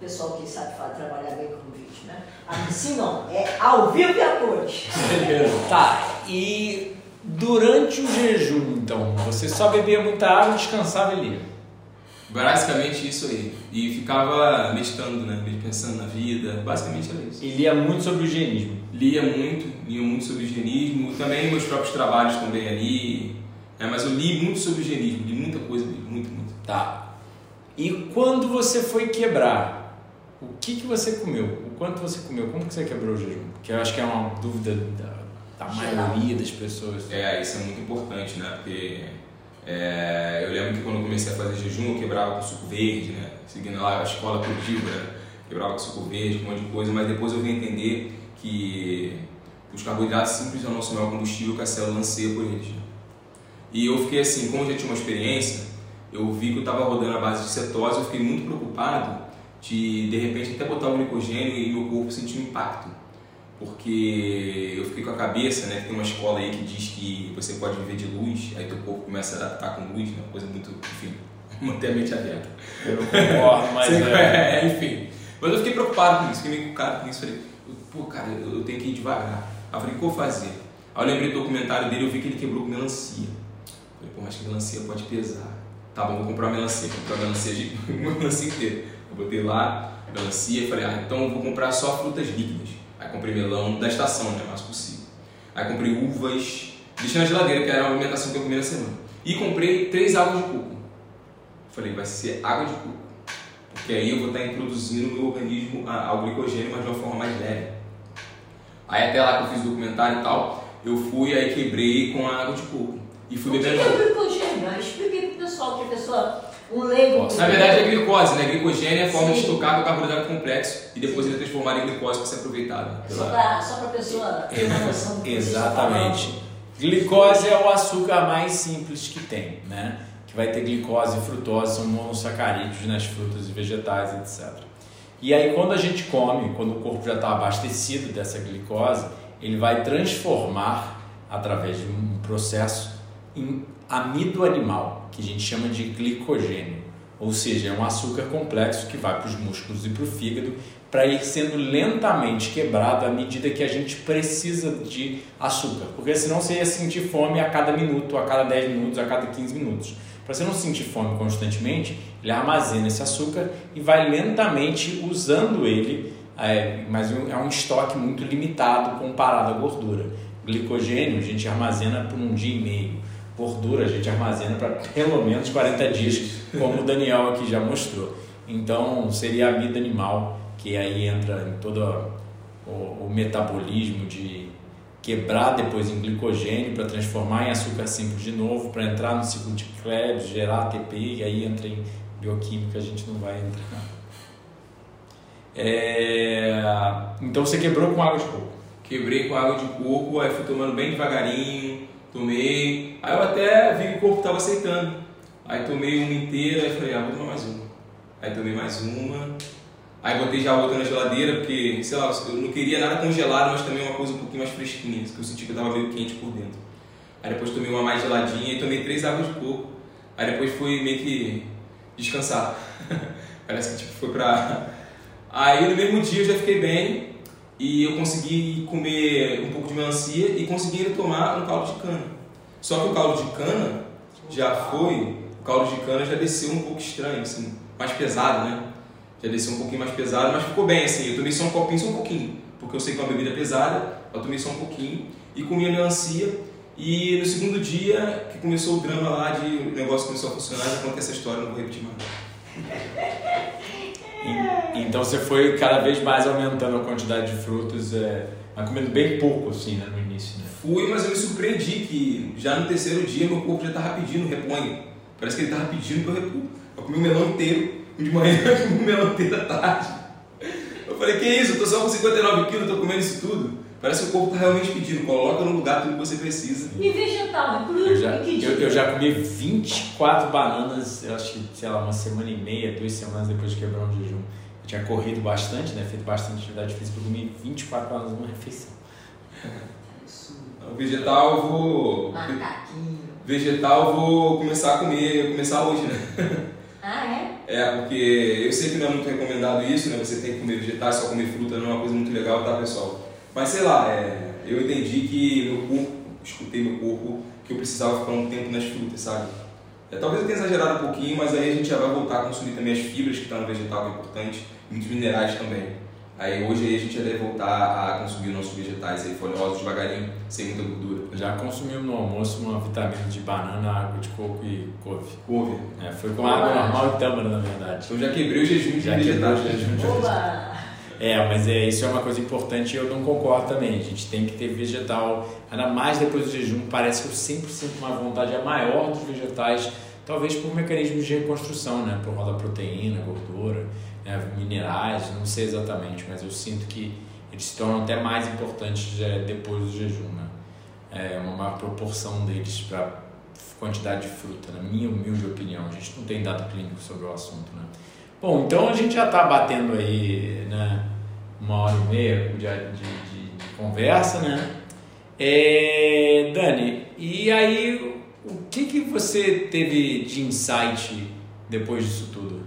pessoal que sabe fa- trabalhar bem com vídeo, né? Assim não, é ao vivo e a cores. Tá, e durante o jejum, então, você só bebia muita água, descansava e lia. Basicamente isso aí. E ficava meditando, né? Pensando na vida. Basicamente era isso. E lia muito sobre o higienismo. Lia muito, lia muito sobre higienismo, também meus próprios trabalhos também ali. É, mas eu li muito sobre higienismo, li muita coisa, li muito, muito. Tá. E quando você foi quebrar, o que, que você comeu? O quanto você comeu? Como que você quebrou o jejum? Porque eu acho que é uma dúvida da, da maioria das pessoas. É, isso é muito importante, né? Porque é, eu lembro que quando eu comecei a fazer jejum, eu quebrava com suco verde, né? Seguindo lá a escola produtiva, né? Quebrava com suco verde, um monte de coisa, mas depois eu vim entender que os carboidratos simples é o nosso maior combustível que a célula anseia por eles. né? E eu fiquei assim, como eu já tinha uma experiência, eu vi que eu estava rodando a base de cetose, eu fiquei muito preocupado de, de repente, até botar o glicogênio e meu corpo sentir um impacto. Porque eu fiquei com a cabeça, né, que tem uma escola aí que diz que você pode viver de luz, aí teu corpo começa a adaptar com luz, né, uma coisa muito, enfim, *laughs* manter a mente aberta. Eu não concordo, mas é. é, *laughs* enfim. Mas eu fiquei preocupado com isso, fiquei meio encucado com isso. Falei, pô, cara, eu, tenho que ir devagar. Aí eu falei, o que eu vou fazer? Aí eu lembrei do documentário dele, eu vi que ele quebrou com melancia. Falei, pô, mas que melancia pode pesar. Tá bom, vou comprar uma melancia. Comprei uma melancia, de, *laughs* melancia inteira. Eu botei lá, melancia, falei, ah, então eu vou comprar só frutas líquidas. Aí comprei melão da estação, né, mais possível. Aí comprei uvas, deixei na geladeira, que era a alimentação que eu comia na semana. E comprei três águas de coco. Falei, vai ser água de coco. Porque aí eu vou estar introduzindo no meu organismo a- ao glicogênio, mas de uma forma mais leve. Aí até lá que eu fiz o documentário e tal, eu fui aí quebrei com a água de coco. e fui O que bebendo. que é o glicogênio? Eu expliquei pro pessoal, que a pessoa, um leigo... Na verdade é glicose, né? Glicogênio é a forma de Sim. estocar o carboidrato complexo e depois ele é transformado em glicose para ser aproveitado. Só só pra pessoa ter uma noção do Exatamente. Glicose é o açúcar mais simples que tem, né? Que vai ter glicose e frutose, são monossacarídeos nas frutas e vegetais, etc. E aí quando a gente come, quando o corpo já está abastecido dessa glicose, ele vai transformar através de um processo em amido animal, que a gente chama de glicogênio. Ou seja, é um açúcar complexo que vai para os músculos e para o fígado para ir sendo lentamente quebrado à medida que a gente precisa de açúcar. Porque senão você ia sentir fome a cada minuto, a cada 10 minutos, a cada 15 minutos. Para você não sentir fome constantemente, ele armazena esse açúcar e vai lentamente usando ele, é, mas é um estoque muito limitado comparado à gordura. Glicogênio a gente armazena por um dia e meio. Gordura a gente armazena para pelo menos 40 dias, como o Daniel aqui já mostrou. Então seria a vida animal, que aí entra em todo o, o metabolismo de quebrar depois em glicogênio para transformar em açúcar simples de novo, para entrar no ciclo de Krebs, gerar ATP e aí entra em bioquímica, a gente não vai entrar. É, Então você quebrou com água de coco. Quebrei com água de coco, aí fui tomando bem devagarinho, tomei. Aí eu até vi que o corpo estava aceitando. Aí tomei uma inteira, aí falei, ah, vou tomar mais uma. Aí tomei mais uma. Aí botei já outra na geladeira, porque, sei lá, eu não queria nada congelado, mas também uma coisa um pouquinho mais fresquinha, porque eu senti que eu tava meio quente por dentro. Aí depois tomei uma mais geladinha e tomei três águas de coco. Aí depois fui meio que descansar. *laughs* Parece que tipo, foi pra. Aí no mesmo dia eu já fiquei bem e eu consegui comer um pouco de melancia e consegui tomar um caldo de cana. Só que o caldo de cana já foi, o caldo de cana já desceu um pouco estranho, assim, mais pesado, né? Já desceu um pouquinho mais pesado, mas ficou bem, assim. Eu tomei só um copinho, só um pouquinho, porque eu sei que é uma bebida pesada, eu tomei só um pouquinho e comi a melancia. E no segundo dia que começou o drama lá de o negócio começou a funcionar, já contei essa história, não vou repetir mais. Então você foi cada vez mais aumentando a quantidade de frutos, é, mas comendo bem pouco assim, né, no início, né? Fui, mas eu me surpreendi que já no terceiro dia meu corpo já estava pedindo repõe. Parece que ele estava pedindo que eu repuo. Eu comi o melão inteiro, um de manhã e comi o melão inteiro à tarde. Eu falei, que isso? Eu tô só com 59 quilos, tô comendo isso tudo. Parece que o corpo tá realmente pedindo, coloca no lugar tudo que você precisa. E vegetal, cru, Eu já, eu, dia? eu já comi 24 bananas, eu acho que, sei lá, uma semana e meia, duas semanas depois de quebrar um jejum. Eu tinha corrido bastante, né? Feito bastante atividade física, eu comi 24 bananas numa refeição. O vegetal eu vou. Macaquinho. Vegetal eu vou começar a comer, começar hoje, né? Ah, é? É, porque eu sei que não é muito recomendado isso, né? Você tem que comer vegetais, só comer fruta não é uma coisa muito legal, tá, pessoal? Mas sei lá, é, eu entendi que meu corpo, escutei meu corpo, que eu precisava ficar um tempo nas frutas, sabe? É, talvez eu tenha exagerado um pouquinho, mas aí a gente já vai voltar a consumir também as fibras que estão no vegetal, que é importante, e muitos minerais também. Aí hoje aí a gente já deve voltar a consumir nossos vegetais aí, folhosos, devagarinho, sem muita gordura. Eu já consumimos no almoço uma vitamina de banana, água de coco e couve. Couve. É, foi com água normal e tâmara, na verdade. Então já quebrei o jejum de Já vegetais. quebrou o jejum de Oba! É, mas é, isso é uma coisa importante e eu não concordo também. A gente tem que ter vegetal, ainda mais depois do jejum. Parece que eu sempre sinto uma vontade a maior dos vegetais, talvez por mecanismos de reconstrução, né? Por causa da proteína, gordura, né? minerais, não sei exatamente, mas eu sinto que eles se tornam até mais importantes é, depois do jejum, né? É uma maior proporção deles para quantidade de fruta, na minha humilde opinião. A gente não tem dado clínico sobre o assunto, né? Bom, então a gente já está batendo aí, né? Uma hora e meia de, de, de- de conversa, né? É, Dani, e aí o que, que você teve de insight depois disso tudo?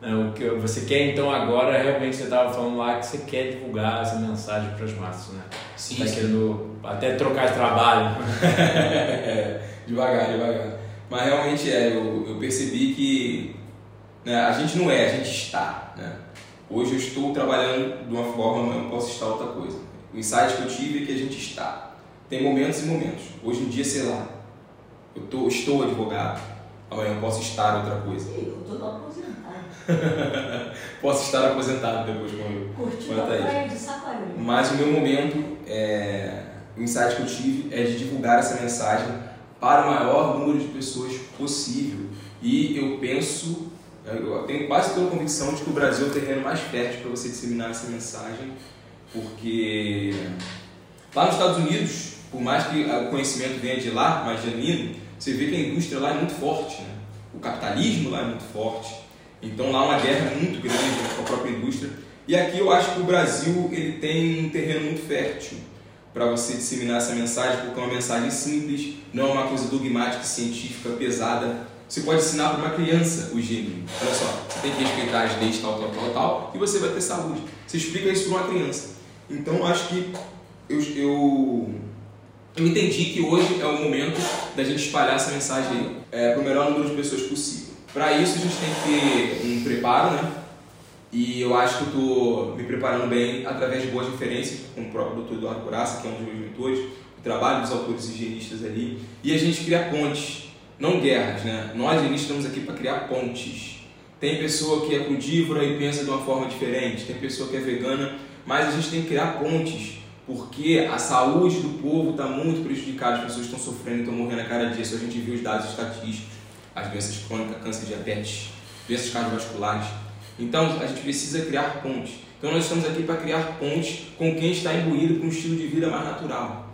Né, O que você quer então agora, realmente você estava falando lá que você quer divulgar essa mensagem para as massas, né? Sim, tá sim. querendo até trocar de trabalho. *laughs* É, devagar, devagar. Mas realmente é, eu, eu percebi que né, a gente não é, a gente está. Né? Hoje eu estou trabalhando de uma forma, eu não posso estar outra coisa. O insight que eu tive é que a gente está. Tem momentos e momentos. Hoje em dia, sei lá, eu tô, estou advogado, amanhã eu posso estar outra coisa. Ih, eu no aposentado. *laughs* Posso estar aposentado depois quando Curtindo a praia de. Mas o meu momento, é, o insight que eu tive é de divulgar essa mensagem para o maior número de pessoas possível. E eu penso, eu tenho quase toda a convicção de que o Brasil é o terreno mais fértil para você disseminar essa mensagem, porque lá nos Estados Unidos, por mais que o conhecimento venha de lá, mais genuíno, você vê que a indústria lá é muito forte, né? o capitalismo lá é muito forte, então lá há uma guerra muito grande com a própria indústria. E aqui eu acho que o Brasil ele tem um terreno muito fértil para você disseminar essa mensagem, porque é uma mensagem simples, não é uma coisa dogmática, científica, pesada. Você pode ensinar para uma criança o gênero. Olha só, você tem que respeitar as leis tal, tal, tal, tal, e você vai ter saúde. Você explica isso para uma criança. Então acho que eu, eu, eu entendi que hoje é o momento da gente espalhar essa mensagem é, para o melhor número de pessoas possível. Para isso a gente tem que ter um preparo, né? E eu acho que eu estou me preparando bem através de boas referências, como o próprio Dr. Eduardo Curaça, que é um dos meus mentores, o trabalho dos autores higienistas ali, e a gente cria pontes, não guerras, né? Nós higienistas estamos aqui para criar pontes. Tem pessoa que é crudívora e pensa de uma forma diferente, tem pessoa que é vegana, mas a gente tem que criar pontes, porque a saúde do povo está muito prejudicada, as pessoas estão sofrendo, estão morrendo a cada dia, se a gente viu os dados estatísticos, as doenças crônicas, câncer, diabetes, doenças cardiovasculares, então a gente precisa criar pontes. Então nós estamos aqui para criar pontes com quem está imbuído com um estilo de vida mais natural.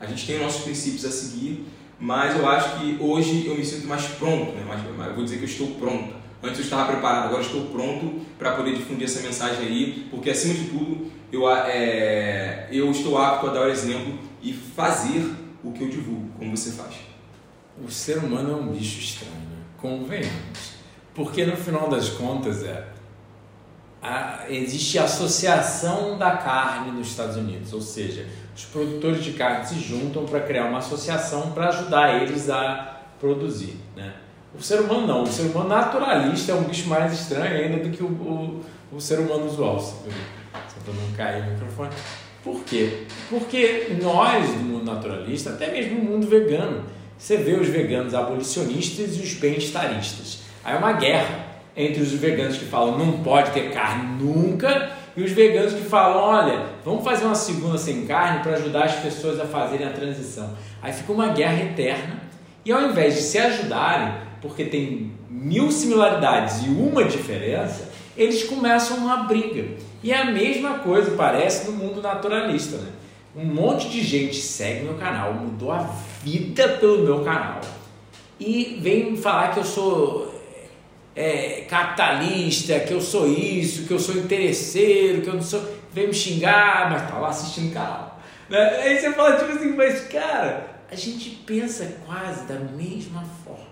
A gente tem nossos princípios a seguir, mas eu acho que hoje eu me sinto mais pronto, né? mas, eu vou dizer que eu estou pronto. Antes eu estava preparado, agora estou pronto para poder difundir essa mensagem aí, porque acima de tudo eu, é, eu estou apto a dar o exemplo e fazer o que eu divulgo, como você faz. O ser humano é um bicho estranho, né? convenhamos. Porque no final das contas é a, existe a associação da carne nos Estados Unidos, ou seja, os produtores de carne se juntam para criar uma associação para ajudar eles a produzir. Né? O ser humano não, o ser humano naturalista é um bicho mais estranho ainda do que o, o, o ser humano usual. Só para não cair o microfone. Por quê? Porque nós, do mundo naturalista, até mesmo no mundo vegano, você vê os veganos abolicionistas e os bem-estaristas. Aí é uma guerra entre os veganos que falam não pode ter carne nunca e os veganos que falam, olha, vamos fazer uma segunda sem carne para ajudar as pessoas a fazerem a transição. Aí fica uma guerra eterna e ao invés de se ajudarem, porque tem mil similaridades e uma diferença, eles começam uma briga. E é a mesma coisa, parece, no mundo naturalista. Né? Um monte de gente segue meu canal, mudou a vida pelo meu canal e vem falar que eu sou é, capitalista, que eu sou isso, que eu sou interesseiro, que eu não sou. Vem me xingar, mas tá lá assistindo canal. Né? Aí você fala tipo assim, mas cara, a gente pensa quase da mesma forma.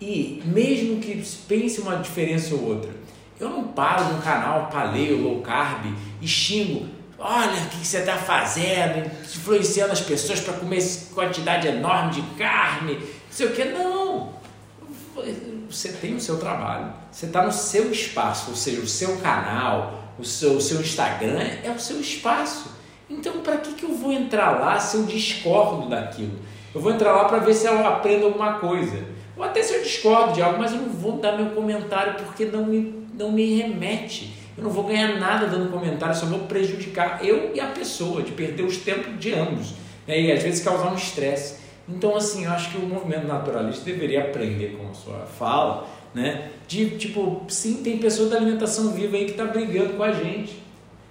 E mesmo que pense uma diferença ou outra, eu não paro no canal paleo, low carb e xingo. Olha o que você está fazendo, influenciando as pessoas para comer quantidade enorme de carne, não sei o que. Não, você tem o seu trabalho, você está no seu espaço, ou seja, o seu canal, o seu, o seu Instagram é o seu espaço. Então, para que, que eu vou entrar lá se eu discordo daquilo? Eu vou entrar lá para ver se eu aprendo alguma coisa. Ou até se eu discordo de algo, mas eu não vou dar meu comentário porque não me, não me remete. Eu não vou ganhar nada dando comentário, só vou prejudicar eu e a pessoa, de perder os tempos de ambos. Né? E às vezes causar um estresse. Então, assim, eu acho que o movimento naturalista deveria aprender com a sua fala, né? De tipo, sim, tem pessoa da alimentação viva aí que está brigando com a gente.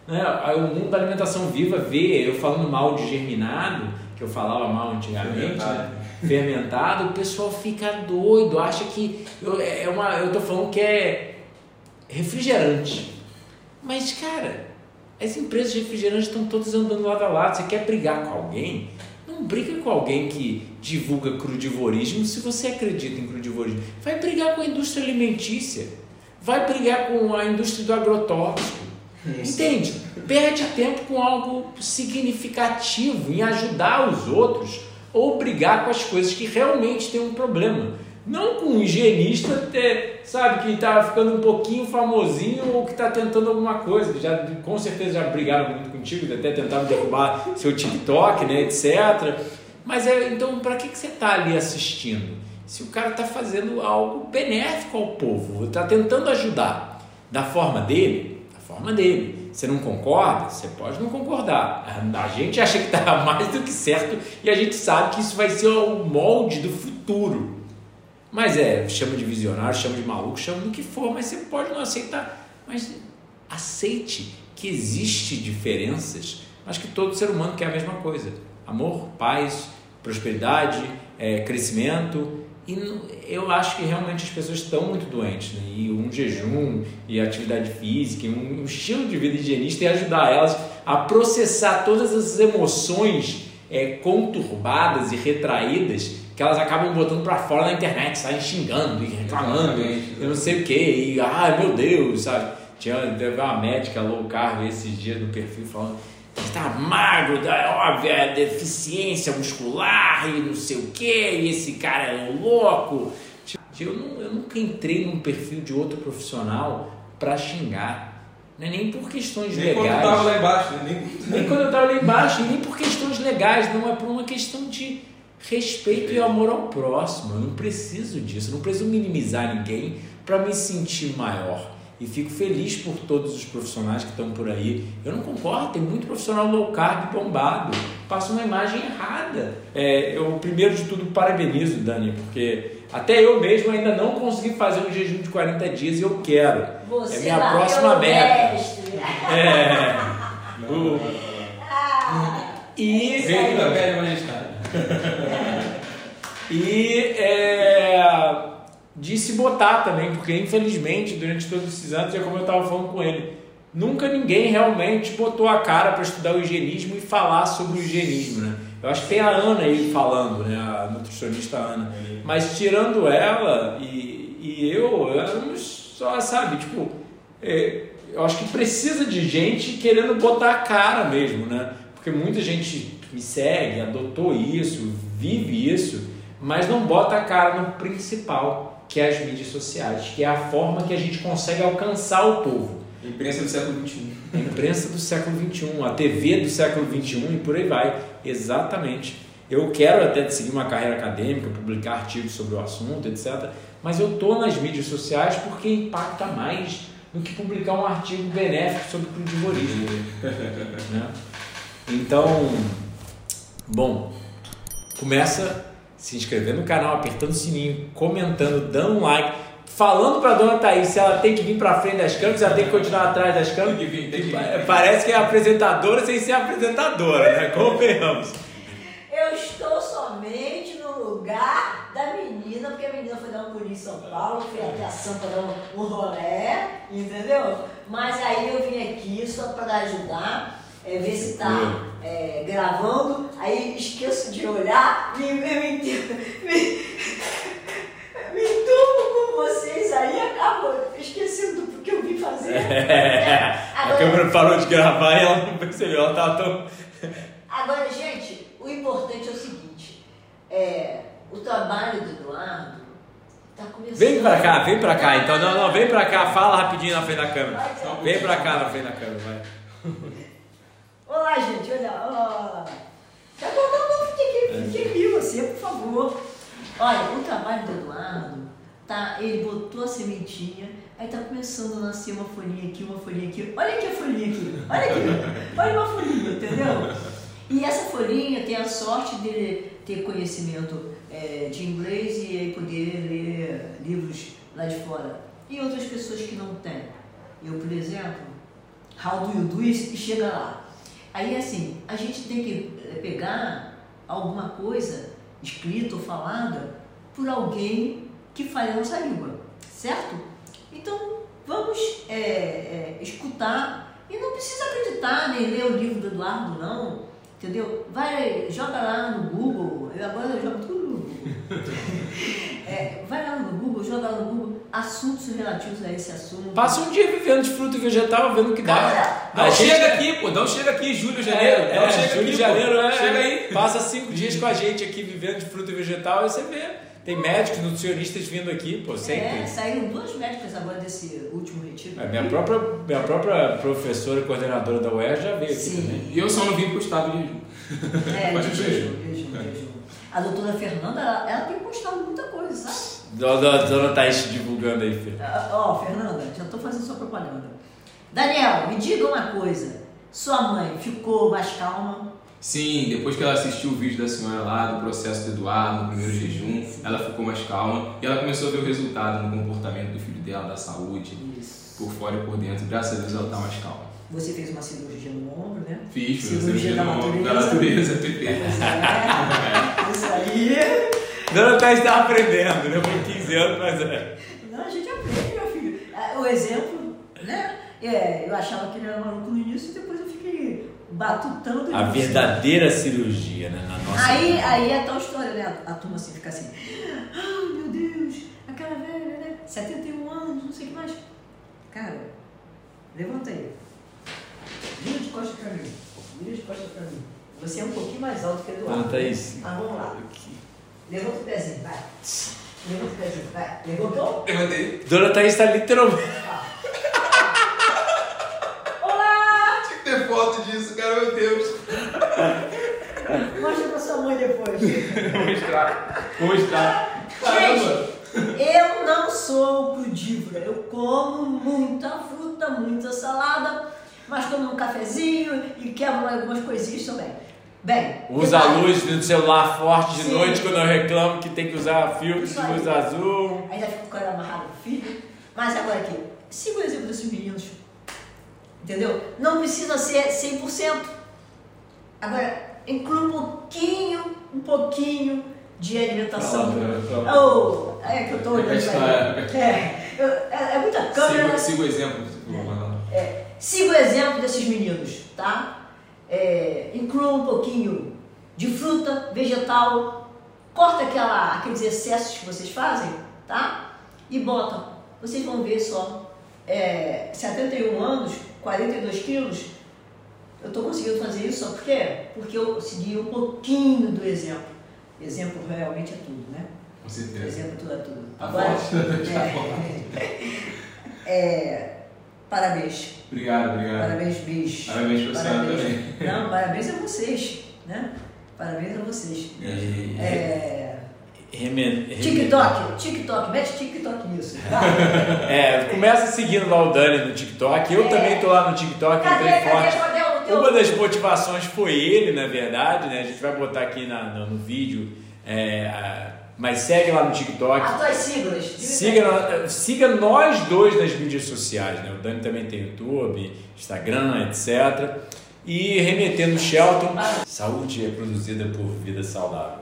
Né? O mundo da alimentação viva vê eu falando mal de germinado, que eu falava mal antigamente, fermentado, né? fermentado o pessoal fica doido, acha que eu, é uma, eu tô falando que é refrigerante. Mas, cara, as empresas de refrigerante estão todas andando lado a lado. Você quer brigar com alguém? Não briga com alguém que divulga crudivorismo se você acredita em crudivorismo. Vai brigar com a indústria alimentícia. Vai brigar com a indústria do agrotóxico. Entende? Perde tempo com algo significativo em ajudar os outros ou brigar com as coisas que realmente têm um problema. Não com um higienista, ter, sabe, que está ficando um pouquinho famosinho ou que está tentando alguma coisa. Já, com certeza já brigaram muito contigo, até tentaram derrubar seu TikTok, né, etc. Mas é, então, para que, que você está ali assistindo? Se o cara está fazendo algo benéfico ao povo, está tentando ajudar da forma dele, da forma dele. você não concorda, você pode não concordar. A gente acha que está *laughs* mais do que certo e a gente sabe que isso vai ser o molde do futuro. Mas é, chama de visionário, chama de maluco, chama do que for, mas você pode não aceitar. Mas aceite que existe diferenças, mas que todo ser humano quer a mesma coisa: amor, paz, prosperidade, é, crescimento. E eu acho que realmente as pessoas estão muito doentes, né? E um jejum, e atividade física, e um, estilo de vida higienista e ajudar elas a processar todas as emoções é, conturbadas e retraídas que elas acabam botando para fora na internet, saem xingando e reclamando, eu não sei o que, e ai meu Deus, sabe? Tinha teve uma médica low carb esses dias no perfil falando que está magro, óbvio, é deficiência muscular e não sei o que, e esse cara é um louco. Tipo, eu, não, eu nunca entrei num perfil de outro profissional para xingar. Não é nem por questões nem legais. Nem quando eu estava lá embaixo. Né? Nem... nem quando eu estava lá embaixo, nem por questões legais, não é por uma questão de respeito e amor ao próximo. Eu não preciso disso, eu não preciso minimizar ninguém para me sentir maior. E fico feliz por todos os profissionais que estão por aí. Eu não concordo, tem muito profissional low carb bombado, passa uma imagem errada. É, eu, primeiro de tudo, parabenizo, Dani, porque até eu mesmo ainda não consegui fazer um jejum de 40 dias e eu quero. Você é minha próxima meta. É. O... Ah, e. Vem aqui da velha, mas e é, de se botar também, porque infelizmente durante todos esses anos, é como eu estava falando com ele, nunca ninguém realmente botou a cara para estudar o higienismo e falar sobre o higienismo, né? Eu acho que tem a Ana aí falando, né? A nutricionista Ana. Mas tirando ela e, e eu, éramos só, sabe, tipo, é, eu acho que precisa de gente querendo botar a cara mesmo, né? Porque muita gente me segue, adotou isso, vive isso, mas não bota a cara no principal, que é as mídias sociais, que é a forma que a gente consegue alcançar o povo. A imprensa do século XXI. A imprensa do século XXI, a TV do século XXI e por aí vai. Exatamente. Eu quero até seguir uma carreira acadêmica, publicar artigos sobre o assunto, etc. Mas eu estou nas mídias sociais porque impacta mais do que publicar um artigo benéfico sobre o crudivorismo. né? *laughs* Então, Bom, começa se inscrevendo no canal, apertando o sininho, comentando, dando um like, falando para dona Thaís se ela tem que vir para frente das câmeras, se ela tem que continuar atrás das câmeras. Tem que vir, tem que vir. Parece que é apresentadora sem ser apresentadora, né? *laughs* Convenhamos. Eu estou somente no lugar da menina, porque a menina foi dar um pulinho em São Paulo, fui até a Sampa dar um, um rolé, entendeu? Mas aí eu vim aqui só para ajudar é, ver se está é, gravando, aí esqueço de olhar, me, me, me, me, *laughs* com vocês aí acabo esquecendo do que eu vim fazer. *laughs* É, Agora, a câmera parou de gravar e ela não percebeu, ela estava tão. Agora, gente, o importante é o seguinte: é, o trabalho do Eduardo Tá vem pra cá, vem pra cá. Então, não, não, vem pra cá, fala rapidinho na frente da câmera. Vem pra cá na frente da câmera, vai. *laughs* Olá, gente, olha, ó. Já botar um que, que viu você, por favor. Olha, o trabalho do Eduardo, tá, ele botou a sementinha, aí tá começando a nascer uma folhinha aqui, uma folhinha aqui. Olha aqui a folhinha aqui, olha aqui, olha uma folhinha, entendeu? E essa folhinha tem a sorte de ter conhecimento é, de inglês e aí poder ler livros lá de fora. E outras pessoas que não têm. Eu, por exemplo, how do you do isso? E chega lá. Aí, assim, a gente tem que eh, pegar alguma coisa escrita ou falada por alguém que fale a nossa língua, certo? Então, vamos é, é, escutar e não precisa acreditar nem ler o livro do Eduardo, não, entendeu? Vai, joga lá no Google, eu agora eu jogo tudo no Google. *laughs* É, vai lá no Google, joga lá no Google assuntos relativos a esse assunto. Passa um dia vivendo de fruto e vegetal, vendo o que dá. Cara, não, chega gente... aqui, pô, não chega aqui, julho, janeiro. É, não, é, chega julho, aqui, janeiro, é, chega aí. *laughs* Passa cinco dias com a gente aqui vivendo de fruto e vegetal e você vê. Tem médicos, nutricionistas vindo aqui, pô, sempre. É, saíram duas médicas agora desse último retiro. É, minha, própria, minha própria professora e coordenadora da UER já veio Sim. aqui também. E eu só não vim pro estado de É, *laughs* de jejum, jejum, jejum. A doutora Fernanda, ela, ela tem postado muita coisa, sabe? Dona, dona Thaís divulgando aí, filho. Ah, Ó, oh, Fernanda, já estou fazendo sua propaganda. Daniel, me diga uma coisa. Sua mãe ficou mais calma? Sim, depois que ela assistiu o vídeo da senhora lá, do processo do Eduardo, no primeiro jejum, ela ficou mais calma e ela começou a ver o resultado no comportamento do filho dela, da saúde, Isso. por fora e por dentro. Graças a Deus ela está mais calma. Você fez uma cirurgia no ombro, né? Fiz, Cirurgia cirurgia da no- natureza. da natureza, *laughs* perfeito. É, isso aí. Dona Thais está aprendendo, né? Por 15 anos, mas é. Não, a gente aprende, meu filho. Ah, O exemplo, né? É, eu achava que ele era maluco no início e depois eu fiquei batutando. A verdadeira cirurgia, né? Na nossa. Aí, aí é tal história, né? A, a turma assim fica assim, ai meu Deus, aquela velha, né? 71 anos, não sei o que mais. Cara, levanta aí. Vira de costas pra mim. Vira de costas pra mim. Você é um pouquinho mais alto que o Eduardo. Dona Thaís. Ah, vamos lá. Levanta o pezinho, vai. Levanta o pezinho, vai. Levantou? Levantei. Dona Thaís está literalmente. Olá! Tinha que ter foto disso, cara, meu Deus. Mostra pra sua mãe depois. Vou mostrar. Vou mostrar. Caramba. Eu não sou crudívora. Eu como muita fruta, muita salada, mas tomo um cafezinho e quebro algumas coisinhas também. Bem, Usa a luz do celular forte de Sim. noite quando eu reclamo que tem que usar filtro de luz azul. Ainda fico com ela amarrada no filho. Mas agora aqui, siga o exemplo desses meninos. Entendeu? Não precisa ser 100%. Agora, inclui um pouquinho, um pouquinho de alimentação. Fala, fala. Oh, é que eu tô olhando. É, eu- é, é muita câmera. Siga, siga o exemplo. É, siga o exemplo desses meninos, tá? É, inclua um pouquinho de fruta, vegetal, corta aquela, aqueles excessos que vocês fazem, tá? E bota. Vocês vão ver só. É, 71 anos, 42 quilos. Eu estou conseguindo fazer isso, sabe por quê? Porque eu segui um pouquinho do exemplo. Exemplo realmente é tudo, né? Com certeza. Exemplo tudo é tudo. Tá Agora, *laughs* tá é, *laughs* é, parabéns. Obrigado, obrigado. Parabéns, bicho. Parabéns senhora Parabéns. também. Não, parabéns a vocês, né? Parabéns a vocês. E- É, remen- TikTok, TikTok, mete TikTok nisso. Vai. *laughs* É, começa seguindo lá o Dani no TikTok. Eu É. também tô lá no TikTok, Cadê, entrei cadê, forte. cadê teu... Uma das motivações foi ele, na verdade, né? A gente vai botar aqui na- no, no vídeo. é, a- mas segue lá no TikTok. As tuas siglas. Siga, no- siga nós dois nas mídias sociais, né? O Dani também tem YouTube, Instagram, etc. E remetendo o Shelton, saúde é produzida por vida saudável.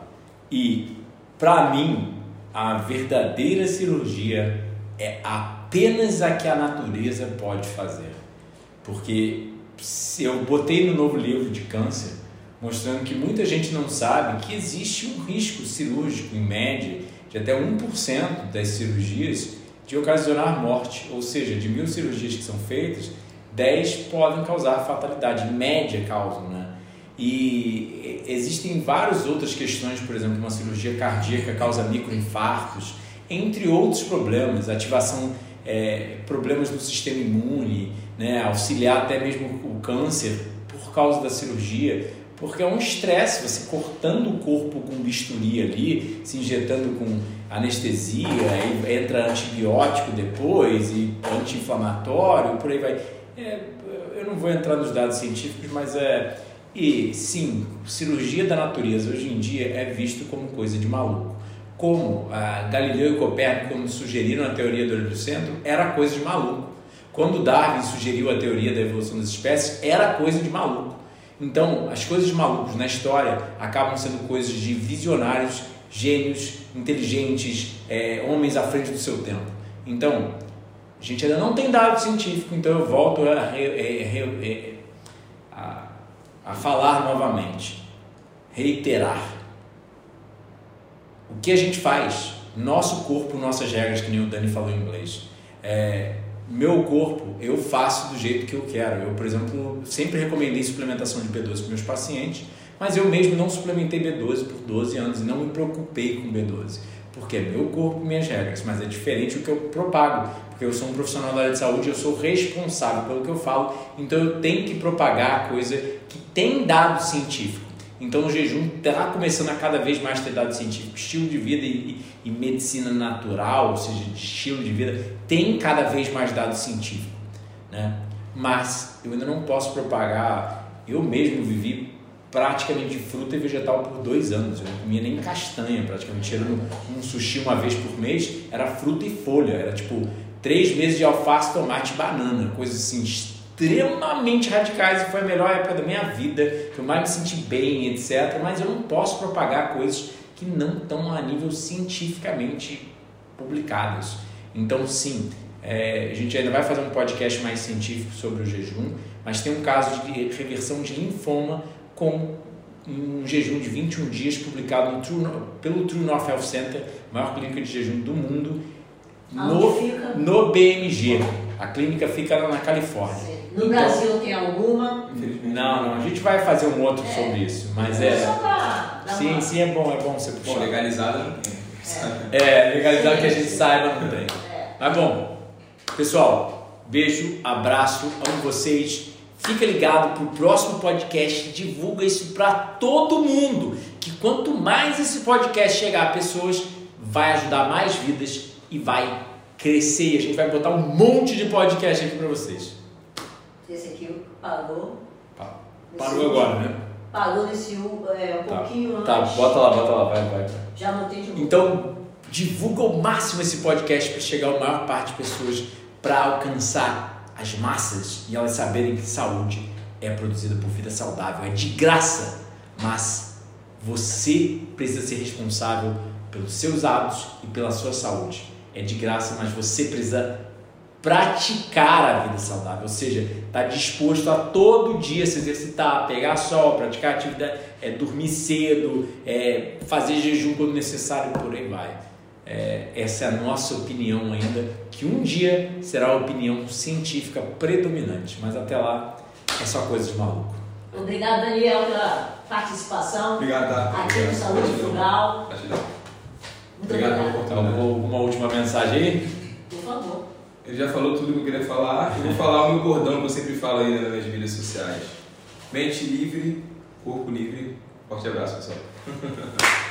E, para mim, a verdadeira cirurgia é apenas a que a natureza pode fazer. Porque se eu botei no novo livro de câncer, mostrando que muita gente não sabe que existe um risco cirúrgico, em média, de até 1% das cirurgias de ocasionar morte. Ou seja, de mil cirurgias que são feitas, 10 podem causar fatalidade, em média causam, né? E existem várias outras questões, por exemplo, uma cirurgia cardíaca causa microinfartos, entre outros problemas, ativação, é, problemas do sistema imune, né, auxiliar até mesmo o câncer por causa da cirurgia, porque é um estresse, você cortando o corpo com bisturi ali, se injetando com anestesia, entra antibiótico depois e anti-inflamatório, por aí vai. É, eu não vou entrar nos dados científicos, mas é. E sim, cirurgia da natureza hoje em dia é visto como coisa de maluco. Como Galileu e Copérnico, quando sugeriram a teoria do heliocentro, era coisa de maluco. Quando Darwin sugeriu a teoria da evolução das espécies, era coisa de maluco. Então, as coisas de malucos na história acabam sendo coisas de visionários, gênios, inteligentes, é, homens à frente do seu tempo. Então, a gente ainda não tem dado científico, então eu volto a, re- é, é, a, a falar novamente, reiterar. O que a gente faz? Nosso corpo, nossas regras, que nem o Dani falou em inglês. É, meu corpo, eu faço do jeito que eu quero. Eu, por exemplo, sempre recomendei suplementação de B12 para meus pacientes, mas eu mesmo não suplementei B12 por 12 anos e não me preocupei com B12. Porque é meu corpo, minhas regras, mas é diferente o que eu propago. Porque eu sou um profissional da área de saúde, eu sou responsável pelo que eu falo, então eu tenho que propagar coisa que tem dado científico. Então o jejum está começando a cada vez mais ter dado científico. Estilo de vida e, e- e medicina natural, ou seja, de estilo de vida, tem cada vez mais dado científico. Né? mas eu ainda não posso propagar. Eu mesmo vivi praticamente fruta e vegetal por dois anos. Eu não comia nem castanha, praticamente. Tirando um sushi uma vez por mês, era fruta e folha. Era tipo três meses de alface, tomate e banana. Coisas assim extremamente radicais e foi a melhor época da minha vida, que eu mais me senti bem, etc. Mas eu não posso propagar coisas que não estão a nível cientificamente publicadas. Então, sim, é, a gente ainda vai fazer um podcast mais científico sobre o jejum, mas tem um caso de reversão de linfoma com um jejum de 21 dias publicado True, pelo True North Health Center, maior clínica de jejum do mundo, no, no BMG. A clínica fica na Califórnia. No então, Brasil tem alguma? Não, não. A gente vai fazer um outro é. sobre isso. Mas é. Só pra sim, uma... sim, é bom, é bom você puxar. Bom, legalizado não tem. É, é legalizado que a gente saiba não tem. É. Mas bom, pessoal, beijo, abraço, amo vocês. Fica ligado pro próximo podcast, divulga isso para todo mundo. Que quanto mais esse podcast chegar a pessoas, vai ajudar mais vidas e vai crescer. A gente vai botar um monte de podcast aqui para vocês. Esse aqui parou. parou agora, né? Parou nesse é, um tá. pouquinho tá. antes. Tá, bota lá, bota lá, vai, vai. Já anotei de novo. Então, divulga ao máximo esse podcast para chegar a maior parte de pessoas para alcançar as massas e elas saberem que saúde é produzida por vida saudável, é de graça, mas você precisa ser responsável pelos seus hábitos e pela sua saúde. É de graça, mas você precisa praticar a vida saudável, ou seja, estar tá disposto a todo dia se exercitar, pegar sol, praticar atividade, é, dormir cedo, é, fazer jejum quando necessário, por aí vai. É, essa é a nossa opinião ainda, que um dia será a opinião científica predominante, mas até lá é só coisa de maluco. Obrigado, Daniel, pela participação obrigado, tá? aqui no Saúde Frugal. Muito obrigado. obrigado. Uma última mensagem aí? Ele já falou tudo que eu queria falar. Eu vou falar o meu bordão que eu sempre falo aí nas minhas mídias sociais. Mente livre, corpo livre. Forte abraço, pessoal. *laughs*